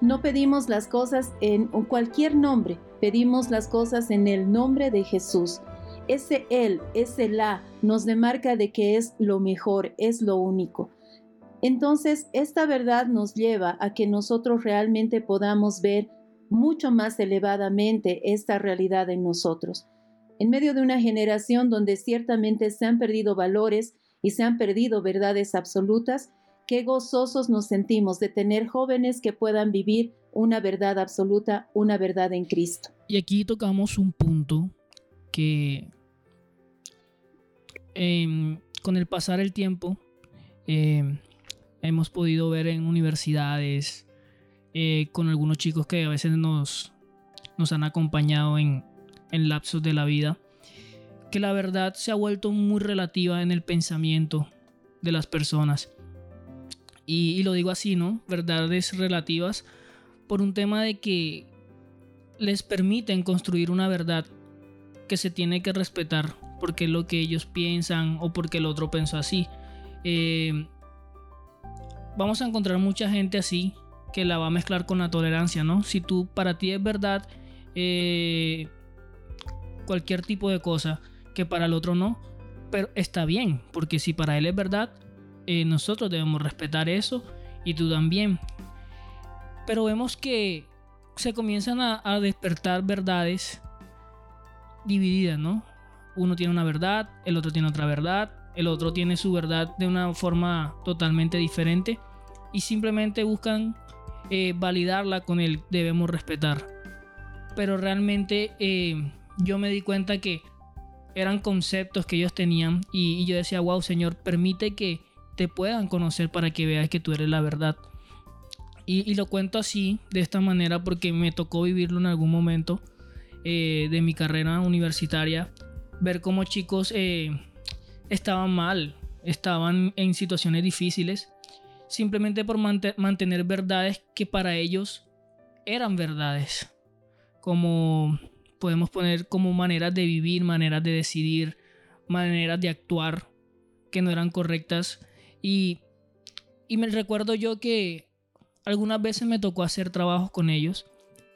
No pedimos las cosas en cualquier nombre, pedimos las cosas en el nombre de Jesús. Ese Él, ese La, nos demarca de que es lo mejor, es lo único. Entonces, esta verdad nos lleva a que nosotros realmente podamos ver mucho más elevadamente esta realidad en nosotros. En medio de una generación donde ciertamente se han perdido valores y se han perdido verdades absolutas, qué gozosos nos sentimos de tener jóvenes que puedan vivir una verdad absoluta, una verdad en Cristo. Y aquí tocamos un punto que em, con el pasar el tiempo em, hemos podido ver en universidades, eh, con algunos chicos que a veces nos, nos han acompañado en, en lapsos de la vida, que la verdad se ha vuelto muy relativa en el pensamiento de las personas. Y, lo digo así, ¿no? Verdades relativas por un tema de que les permiten construir una verdad que se tiene que respetar porque es lo que ellos piensan o porque el otro pensó así. Eh, vamos a encontrar mucha gente así que la va a mezclar con la tolerancia, ¿no? Si tú para ti es verdad eh, cualquier tipo de cosa, que para el otro no, pero está bien, porque si para él es verdad, eh, nosotros debemos respetar eso y tú también. Pero vemos que se comienzan a, despertar verdades divididas, ¿no? Uno tiene una verdad, el otro tiene otra verdad, el otro tiene su verdad de una forma totalmente diferente y simplemente buscan eh, validarla con el debemos respetar. Pero realmente eh, yo me di cuenta que eran conceptos que ellos tenían y, yo decía, wow, Señor, permite que te puedan conocer para que veas que tú eres la verdad. Y, lo cuento así, de esta manera, porque me tocó vivirlo en algún momento eh, de mi carrera universitaria, ver cómo chicos estaban mal, estaban en situaciones difíciles, simplemente por mantener verdades que para ellos eran verdades, como podemos poner como maneras de vivir, maneras de decidir, maneras de actuar que no eran correctas. Y, y me recuerdo yo que algunas veces me tocó hacer trabajos con ellos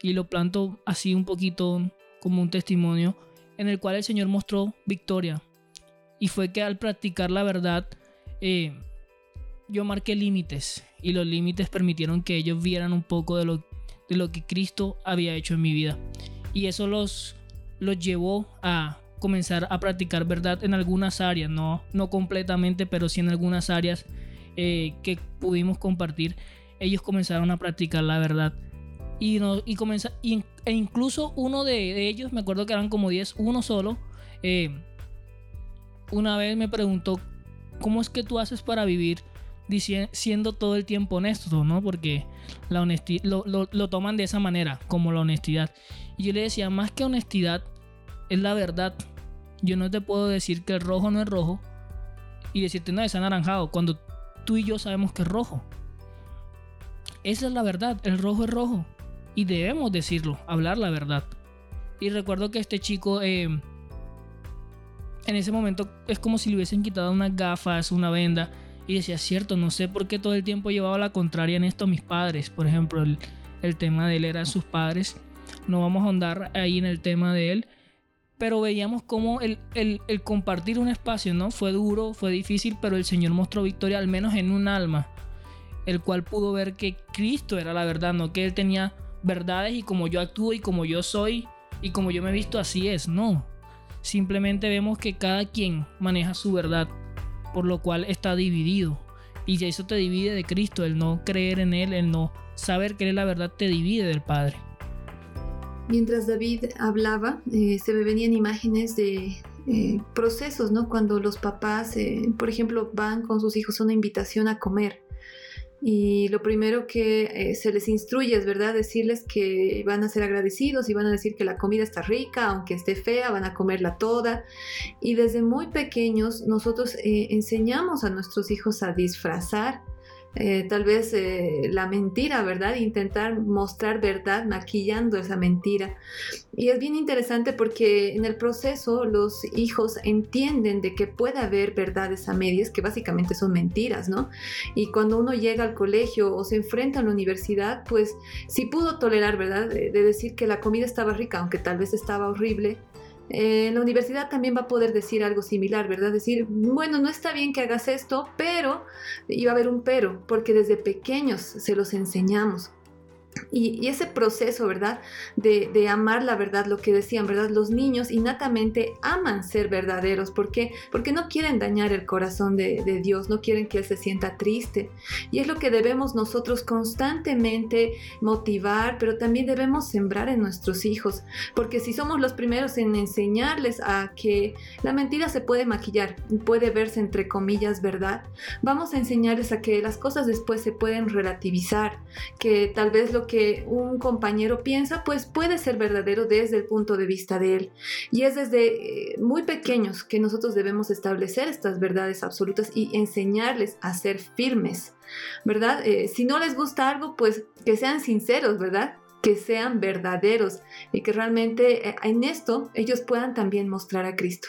y lo planto así un poquito como un testimonio en el cual el Señor mostró victoria. Y fue que al practicar la verdad, eh, yo marqué límites y los límites permitieron que ellos vieran un poco de lo, de lo que Cristo había hecho en mi vida y eso los, los llevó a comenzar a practicar verdad en algunas áreas, no, no completamente, pero sí en algunas áreas eh, que pudimos compartir. Ellos comenzaron a practicar la verdad. Y, no, y, comenzó, e incluso uno de, ellos, me acuerdo que eran como 10, uno solo, eh, una vez me preguntó, ¿cómo es que tú haces para vivir siendo todo el tiempo honesto, ¿no? Porque la honestidad lo, lo, toman de esa manera, como la honestidad. Y yo le decía, más que honestidad, es la verdad. Yo no te puedo decir que el rojo no es rojo y decirte no es anaranjado cuando tú y yo sabemos que es rojo. Esa es la verdad, el rojo es rojo y debemos decirlo, hablar la verdad. Y recuerdo que este chico eh, en ese momento es como si le hubiesen quitado unas gafas, una venda y decía, cierto, no sé por qué todo el tiempo llevaba la contraria en esto a mis padres. Por ejemplo, el, tema de él eran sus padres. No vamos a ahondar ahí en el tema de él. Pero veíamos cómo el, el, compartir un espacio, ¿no? Fue duro, fue difícil, pero el Señor mostró victoria al menos en un alma, el cual pudo ver que Cristo era la verdad, no que Él tenía verdades y como yo actúo y como yo soy y como yo me he visto así es, no. Simplemente vemos que cada quien maneja su verdad por lo cual está dividido. Y si eso te divide de Cristo, el no creer en Él, el no saber que Él es la verdad, te divide del Padre. Mientras David hablaba, eh, se me venían imágenes de eh, procesos, ¿no? Cuando los papás, eh, por ejemplo, van con sus hijos a una invitación a comer y lo primero que eh, se les instruye es, ¿verdad? Decirles que van a ser agradecidos y van a decir que la comida está rica, aunque esté fea, van a comerla toda. Y desde muy pequeños nosotros eh, enseñamos a nuestros hijos a disfrazar eh, tal vez eh, la mentira, ¿verdad? Intentar mostrar verdad maquillando esa mentira. Y es bien interesante porque en el proceso los hijos entienden de que puede haber verdades a medias, que básicamente son mentiras, ¿no? Y cuando uno llega al colegio o se enfrenta a la universidad, pues si pudo tolerar, ¿verdad? de decir que la comida estaba rica, aunque tal vez estaba horrible, en la universidad también va a poder decir algo similar, ¿verdad? Decir, bueno, no está bien que hagas esto, pero, y va a haber un pero, porque desde pequeños se los enseñamos. Y, ese proceso, ¿verdad? De, amar la verdad, lo que decían, ¿verdad? Los niños innatamente aman ser verdaderos. ¿Por qué? Porque no quieren dañar el corazón de, de, Dios, no quieren que Él se sienta triste. Y es lo que debemos nosotros constantemente motivar, pero también debemos sembrar en nuestros hijos. Porque si somos los primeros en enseñarles a que la mentira se puede maquillar, puede verse entre comillas verdad, vamos a enseñarles a que las cosas después se pueden relativizar, que tal vez lo que un compañero piensa, pues puede ser verdadero desde el punto de vista de él. Y es desde eh, muy pequeños que nosotros debemos establecer estas verdades absolutas y enseñarles a ser firmes, ¿verdad? Eh, si no les gusta algo, pues que sean sinceros, ¿verdad? Que sean verdaderos y que realmente eh, en esto ellos puedan también mostrar a Cristo.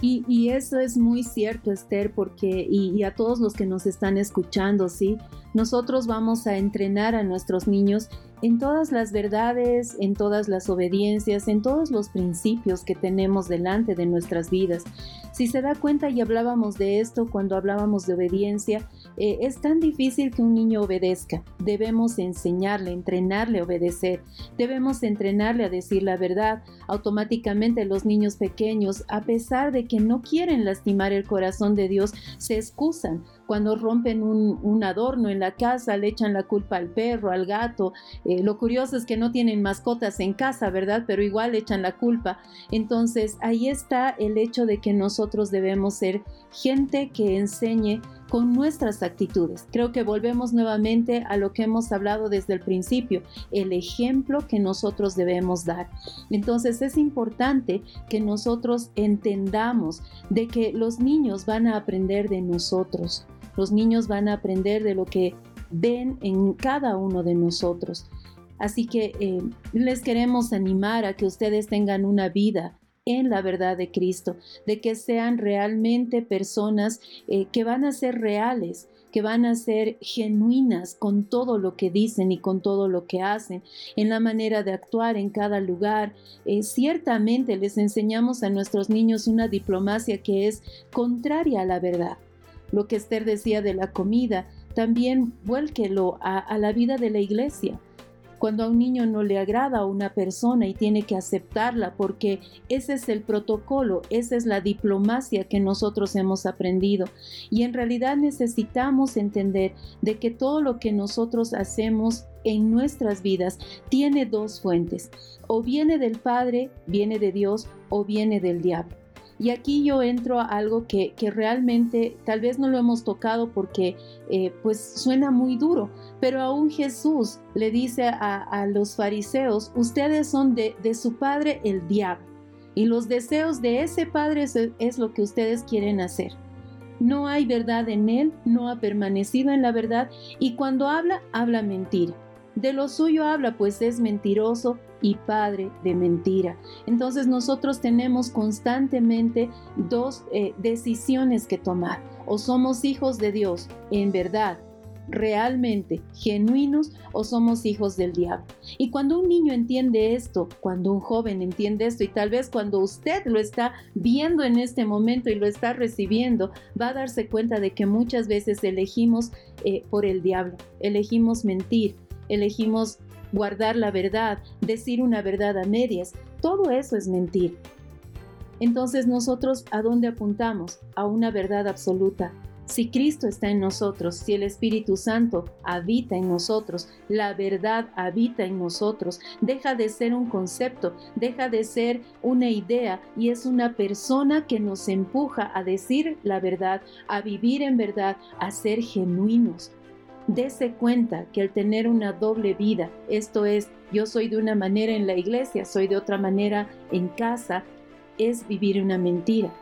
Y, eso es muy cierto, Esther, porque, y, y, a todos los que nos están escuchando, ¿sí? Nosotros vamos a entrenar a nuestros niños en todas las verdades, en todas las obediencias, en todos los principios que tenemos delante de nuestras vidas. Si se da cuenta y hablábamos de esto cuando hablábamos de obediencia, eh, es tan difícil que un niño obedezca. Debemos enseñarle, entrenarle a obedecer. Debemos entrenarle a decir la verdad. Automáticamente los niños pequeños, a pesar de que no quieren lastimar el corazón de Dios, se excusan cuando rompen un, adorno en la casa, le echan la culpa al perro, al gato. Eh, lo curioso es que no tienen mascotas en casa, ¿verdad? Pero igual le echan la culpa. Entonces ahí está el hecho de que nosotros debemos ser gente que enseñe con nuestras actitudes. Creo que volvemos nuevamente a lo que hemos hablado desde el principio, el ejemplo que nosotros debemos dar. Entonces es importante que nosotros entendamos de que los niños van a aprender de nosotros. Los niños van a aprender de lo que ven en cada uno de nosotros. Así que eh, les queremos animar a que ustedes tengan una vida en la verdad de Cristo, de que sean realmente personas eh, que van a ser reales, que van a ser genuinas con todo lo que dicen y con todo lo que hacen, en la manera de actuar en cada lugar. Eh, ciertamente les enseñamos a nuestros niños una diplomacia que es contraria a la verdad. Lo que Esther decía de la comida, también vuélquelo a, a la vida de la iglesia cuando a un niño no le agrada a una persona y tiene que aceptarla porque ese es el protocolo, esa es la diplomacia que nosotros hemos aprendido. Y en realidad necesitamos entender de que todo lo que nosotros hacemos en nuestras vidas tiene dos fuentes. O viene del Padre, viene de Dios o viene del diablo. Y aquí yo entro a algo que, realmente tal vez no lo hemos tocado porque eh, pues suena muy duro, pero aún Jesús le dice a, los fariseos, ustedes son de, su padre el diablo y los deseos de ese padre es lo que ustedes quieren hacer. No hay verdad en él, no ha permanecido en la verdad y cuando habla, habla mentira. De lo suyo habla, pues es mentiroso y padre de mentira. Entonces nosotros tenemos constantemente dos eh, decisiones que tomar. O somos hijos de Dios en verdad realmente genuinos o somos hijos del diablo. Y cuando un niño entiende esto, cuando un joven entiende esto y tal vez cuando usted lo está viendo en este momento y lo está recibiendo, va a darse cuenta de que muchas veces elegimos eh, por el diablo, elegimos mentir, elegimos guardar la verdad, decir una verdad a medias. Todo eso es mentir. Entonces nosotros a dónde apuntamos? A una verdad absoluta, si Cristo está en nosotros, si el Espíritu Santo habita en nosotros, la verdad habita en nosotros, deja de ser un concepto, deja de ser una idea y es una persona que nos empuja a decir la verdad, a vivir en verdad, a ser genuinos. Dese cuenta que el tener una doble vida, esto es, yo soy de una manera en la iglesia, soy de otra manera en casa, es vivir una mentira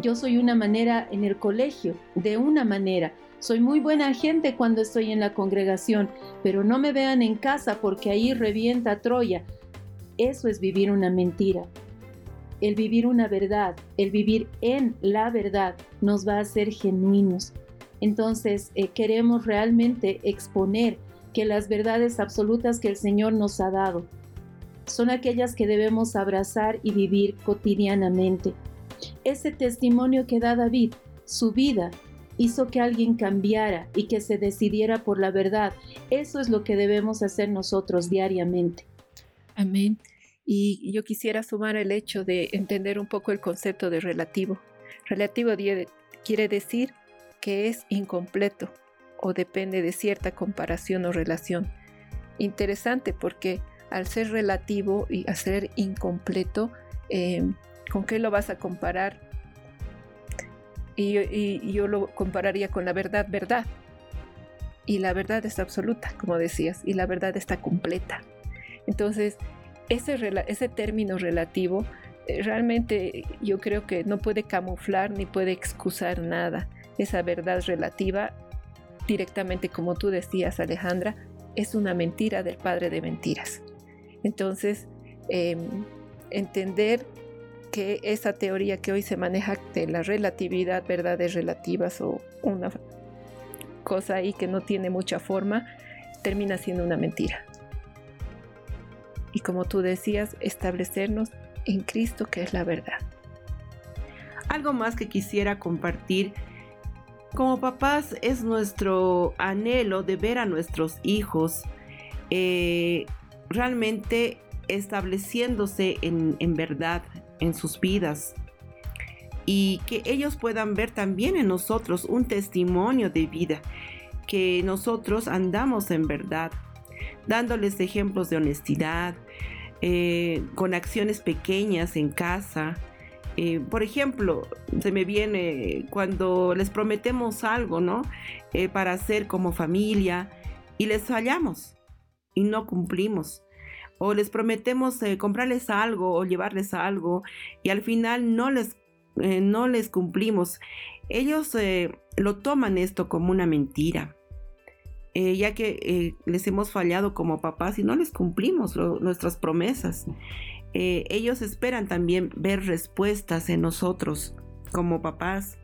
yo soy una manera en el colegio, de una manera. Soy muy buena gente cuando estoy en la congregación, pero no me vean en casa porque ahí revienta Troya. Eso es vivir una mentira. El vivir una verdad, el vivir en la verdad nos va a hacer genuinos. Entonces eh, queremos realmente exponer que las verdades absolutas que el Señor nos ha dado son aquellas que debemos abrazar y vivir cotidianamente. Ese testimonio que da David, su vida, hizo que alguien cambiara y que se decidiera por la verdad. Eso es lo que debemos hacer nosotros diariamente. Amén. Y yo quisiera sumar el hecho de entender un poco el concepto de relativo. Relativo quiere decir que es incompleto o depende de cierta comparación o relación. Interesante porque al ser relativo y al ser incompleto, eh, ¿Con qué lo vas a comparar? Y yo, lo compararía con la verdad, verdad. Y la verdad es absoluta, como decías, y la verdad está completa. Entonces, ese, ese término relativo eh, realmente yo creo que no puede camuflar ni puede excusar nada. Esa verdad relativa, directamente como tú decías, Alejandra, es una mentira del padre de mentiras. Entonces, em, entender que esa teoría que hoy se maneja de la relatividad, verdades relativas o una cosa ahí que no tiene mucha forma, termina siendo una mentira. Y como tú decías, establecernos en Cristo que es la verdad. Algo más que quisiera compartir. Como papás es nuestro anhelo de ver a nuestros hijos eh, realmente estableciéndose en, en verdad, en sus vidas y que ellos puedan ver también en nosotros un testimonio de vida, que nosotros andamos en verdad, dándoles ejemplos de honestidad, eh, con acciones pequeñas en casa. Eh, por ejemplo, se me viene cuando les prometemos algo, ¿no? Eh, para hacer como familia y les fallamos y no cumplimos o les prometemos eh, comprarles algo o llevarles algo y al final no les, eh, no les cumplimos. Ellos lo toman esto como una mentira, ya que les hemos fallado como papás y no les cumplimos nuestras promesas. Ellos esperan también ver respuestas en nosotros como papás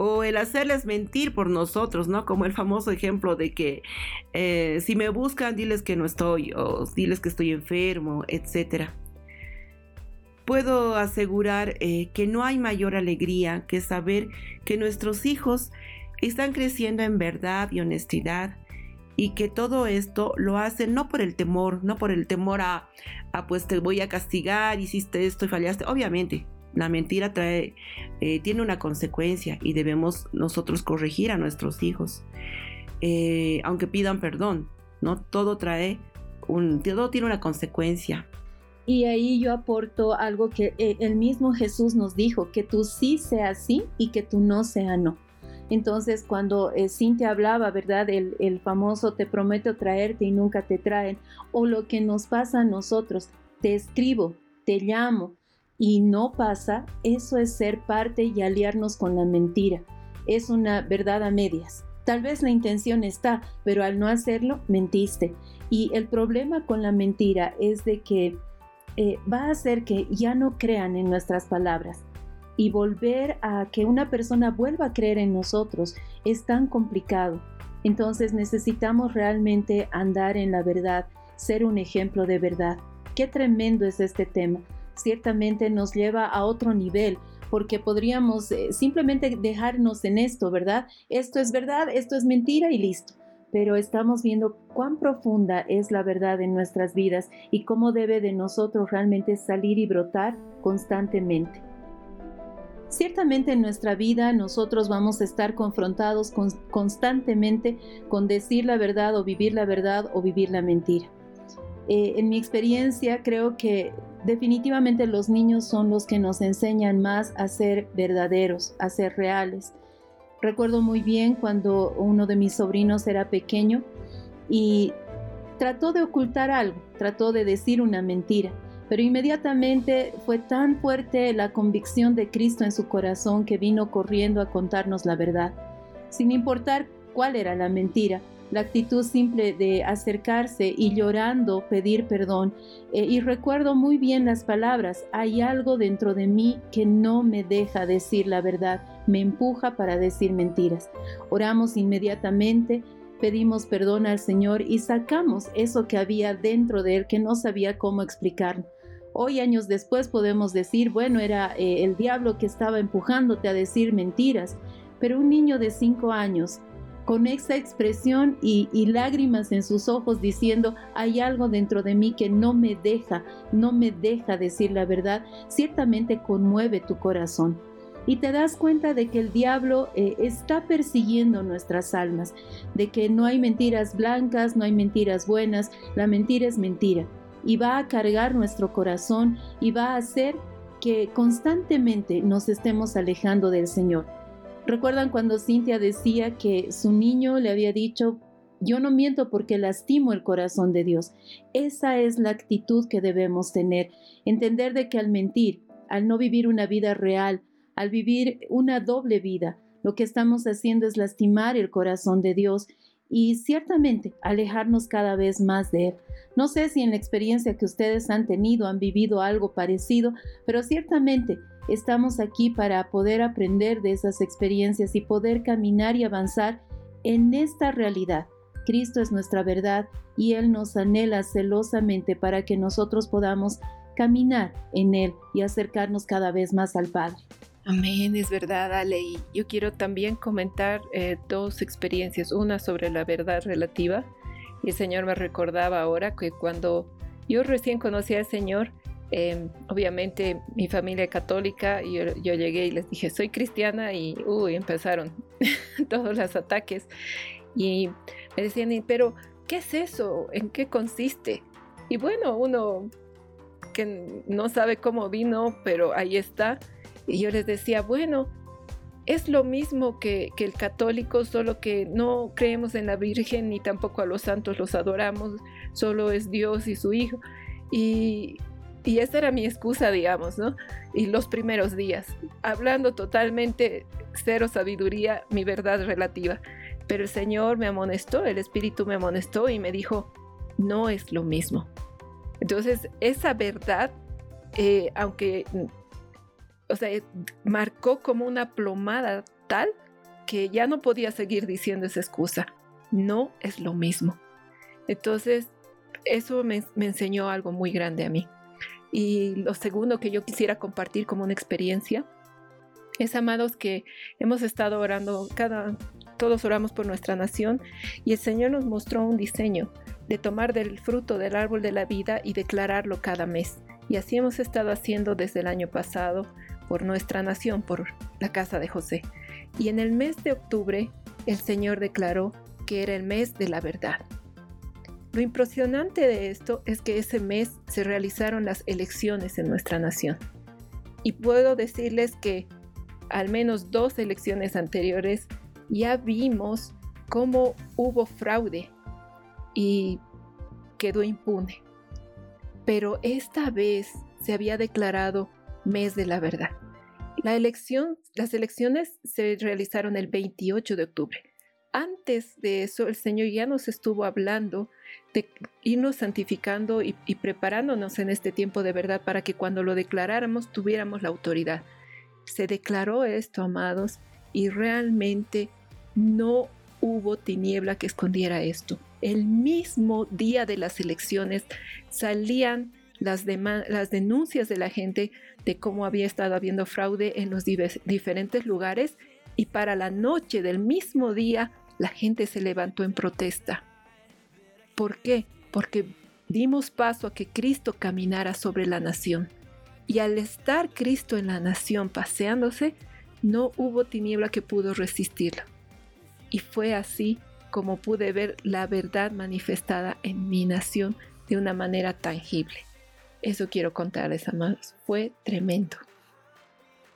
o el hacerles mentir por nosotros, ¿no? Como el famoso ejemplo de que eh, si me buscan, diles que no estoy, o diles que estoy enfermo, etc. Puedo asegurar eh, que no hay mayor alegría que saber que nuestros hijos están creciendo en verdad y honestidad y que todo esto lo hacen no por el temor, no por el temor a, a pues te voy a castigar, hiciste esto y fallaste, obviamente, la mentira trae, eh, tiene una consecuencia y debemos nosotros corregir a nuestros hijos, eh, aunque pidan perdón, ¿no? Todo trae, un, todo tiene una consecuencia. Y ahí yo aporto algo que eh, el mismo Jesús nos dijo, que tú sí sea sí y que tú no sea no. Entonces, cuando Cintia hablaba, ¿verdad? El, el, famoso te prometo traerte y nunca te traen, o lo que nos pasa a nosotros, te escribo, te llamo, y no pasa, eso es ser parte y aliarnos con la mentira. Es una verdad a medias. Tal vez la intención está, pero al no hacerlo, mentiste. Y el problema con la mentira es de que eh, va a hacer que ya no crean en nuestras palabras. Y volver a que una persona vuelva a creer en nosotros es tan complicado. Entonces necesitamos realmente andar en la verdad, ser un ejemplo de verdad. Qué tremendo es este tema. Ciertamente nos lleva a otro nivel, porque podríamos eh, simplemente dejarnos en esto, ¿verdad? Esto es verdad, esto es mentira y listo. Pero estamos viendo cuán profunda es la verdad en nuestras vidas y cómo debe de nosotros realmente salir y brotar constantemente. Ciertamente en nuestra vida nosotros vamos a estar confrontados constantemente con decir la verdad o vivir la verdad o vivir la mentira. Eh, en mi experiencia creo que definitivamente los niños son los que nos enseñan más a ser verdaderos, a ser reales. Recuerdo muy bien cuando uno de mis sobrinos era pequeño y trató de ocultar algo, trató de decir una mentira pero inmediatamente fue tan fuerte la convicción de Cristo en su corazón que vino corriendo a contarnos la verdad, sin importar cuál era la mentira. La actitud simple de acercarse y llorando pedir perdón. Eh, y recuerdo muy bien las palabras, hay algo dentro de mí que no me deja decir la verdad, me empuja para decir mentiras. Oramos inmediatamente, pedimos perdón al Señor y sacamos eso que había dentro de él que no sabía cómo explicar. Hoy, años después, podemos decir, bueno, era eh, el diablo que estaba empujándote a decir mentiras, pero un niño de cinco años, con esa expresión y, lágrimas en sus ojos, diciendo, hay algo dentro de mí que no me deja, no me deja decir la verdad, ciertamente conmueve tu corazón. Y te das cuenta de que el diablo eh, está persiguiendo nuestras almas, de que no hay mentiras blancas, no hay mentiras buenas, la mentira es mentira y va a cargar nuestro corazón y va a hacer que constantemente nos estemos alejando del Señor. ¿Recuerdan cuando Cintia decía que su niño le había dicho, yo no miento porque lastimo el corazón de Dios? Esa es la actitud que debemos tener, entender de que al mentir, al no vivir una vida real, al vivir una doble vida, lo que estamos haciendo es lastimar el corazón de Dios y ciertamente alejarnos cada vez más de Él. No sé si en la experiencia que ustedes han tenido han vivido algo parecido, pero ciertamente estamos aquí para poder aprender de esas experiencias y poder caminar y avanzar en esta realidad. Cristo es nuestra verdad y Él nos anhela celosamente para que nosotros podamos caminar en Él y acercarnos cada vez más al Padre. Amén, es verdad, Ale. Y yo quiero también comentar eh, dos experiencias. Una sobre la verdad relativa. Y el Señor me recordaba ahora que cuando yo recién conocí al Señor, em, obviamente mi familia católica, y yo, llegué y les dije, soy cristiana, y uy, empezaron todos los ataques. Y me decían, pero ¿qué es eso? ¿En qué consiste? Y bueno, uno que no sabe cómo vino, pero ahí está y yo les decía, bueno, es lo mismo que, el católico, solo que no creemos en la Virgen ni tampoco a los santos los adoramos, solo es Dios y su Hijo. Y, y esa era mi excusa, digamos, ¿no? Y los primeros días, hablando totalmente cero sabiduría, mi verdad relativa. Pero el Señor me amonestó, el Espíritu me amonestó y me dijo, no es lo mismo. Entonces, esa verdad, eh, aunque o sea, marcó como una plomada tal que ya no podía seguir diciendo esa excusa. No es lo mismo. Entonces, eso me, enseñó algo muy grande a mí. Y lo segundo que yo quisiera compartir como una experiencia es, amados, que hemos estado orando, cada, todos oramos por nuestra nación y el Señor nos mostró un diseño de tomar del fruto del árbol de la vida y declararlo cada mes. Y así hemos estado haciendo desde el año pasado, por nuestra nación, por la casa de José. Y en el mes de octubre, el Señor declaró que era el mes de la verdad. Lo impresionante de esto es que ese mes se realizaron las elecciones en nuestra nación. Y puedo decirles que al menos dos elecciones anteriores ya vimos cómo hubo fraude y quedó impune. Pero esta vez se había declarado mes de la verdad. La elección, las elecciones se realizaron el 28 de octubre. antes de eso el Señor ya nos estuvo hablando de irnos santificando y, y, preparándonos en este tiempo de verdad para que cuando lo declaráramos tuviéramos la autoridad. Se declaró esto, amados, y realmente no hubo tiniebla que escondiera esto. El mismo día de las elecciones salían las, denuncias de la gente de cómo había estado habiendo fraude en los diferentes lugares y para la noche del mismo día la gente se levantó en protesta. ¿Por qué? Porque dimos paso a que Cristo caminara sobre la nación. Y al estar Cristo en la nación paseándose, no hubo tiniebla que pudo resistirlo. Y fue así como pude ver la verdad manifestada en mi nación de una manera tangible. Eso quiero contarles, amados. Fue tremendo.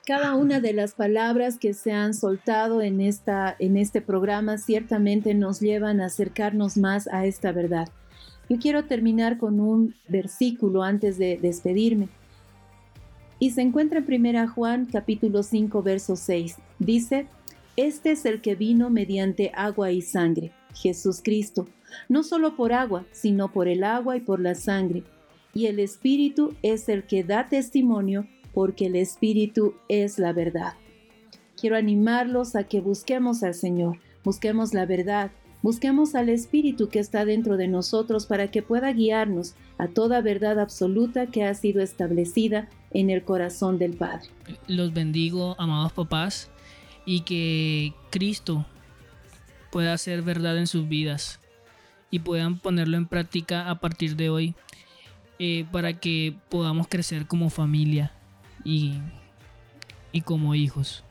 Cada una de las palabras que se han soltado en, esta, en este programa ciertamente nos llevan a acercarnos más a esta verdad. Yo quiero terminar con un versículo antes de despedirme. Y se encuentra en 1 Juan capítulo 5 verso 6. Dice, Este es el que vino mediante agua y sangre, Jesús Cristo, no solo por agua, sino por el agua y por la sangre y el Espíritu es el que da testimonio porque el Espíritu es la verdad. Quiero animarlos a que busquemos al Señor, busquemos la verdad, busquemos al Espíritu que está dentro de nosotros para que pueda guiarnos a toda verdad absoluta que ha sido establecida en el corazón del Padre. Los bendigo, amados papás, y que Cristo pueda hacer verdad en sus vidas y puedan ponerlo en práctica a partir de hoy eh, para que podamos crecer como familia y, y como hijos.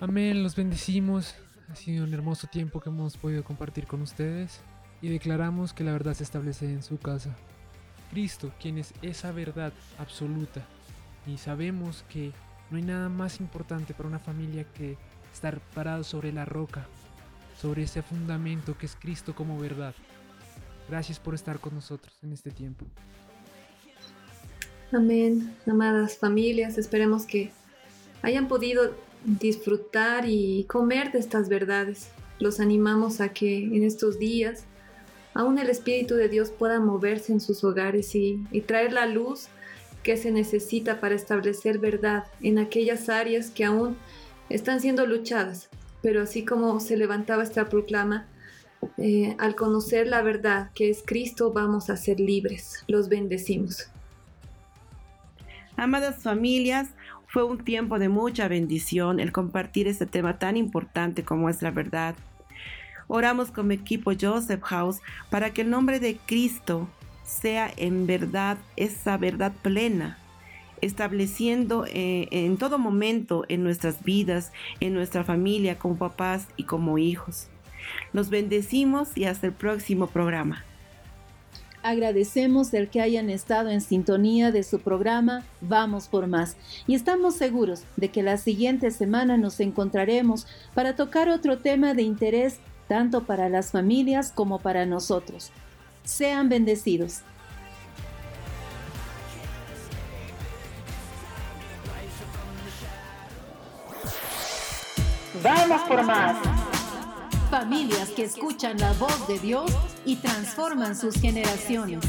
Amén, los bendecimos. Ha sido un hermoso tiempo que hemos podido compartir con ustedes y declaramos que la verdad se establece en su casa. Cristo, quien es esa verdad absoluta. Y sabemos que no hay nada más importante para una familia que estar parado sobre la roca, sobre ese fundamento que es Cristo como verdad. Gracias por estar con nosotros en este tiempo. Amén, amadas familias, esperemos que hayan podido disfrutar y comer de estas verdades. Los animamos a que en estos días aún el Espíritu de Dios pueda moverse en sus hogares y, traer la luz que se necesita para establecer verdad en aquellas áreas que aún están siendo luchadas. Pero así como se levantaba esta proclama, eh, al conocer la verdad que es Cristo, vamos a ser libres. Los bendecimos. Amadas familias, fue un tiempo de mucha bendición el compartir este tema tan importante como es la verdad. Oramos como equipo Joseph House para que el nombre de Cristo sea en verdad esa verdad plena, estableciendo eh, en todo momento en nuestras vidas, en nuestra familia, como papás y como hijos. Los bendecimos y hasta el próximo programa. Agradecemos el que hayan estado en sintonía de su programa Vamos por más y estamos seguros de que la siguiente semana nos encontraremos para tocar otro tema de interés tanto para las familias como para nosotros. Sean bendecidos. Vamos por más. Familias que escuchan la voz de Dios y transforman sus generaciones.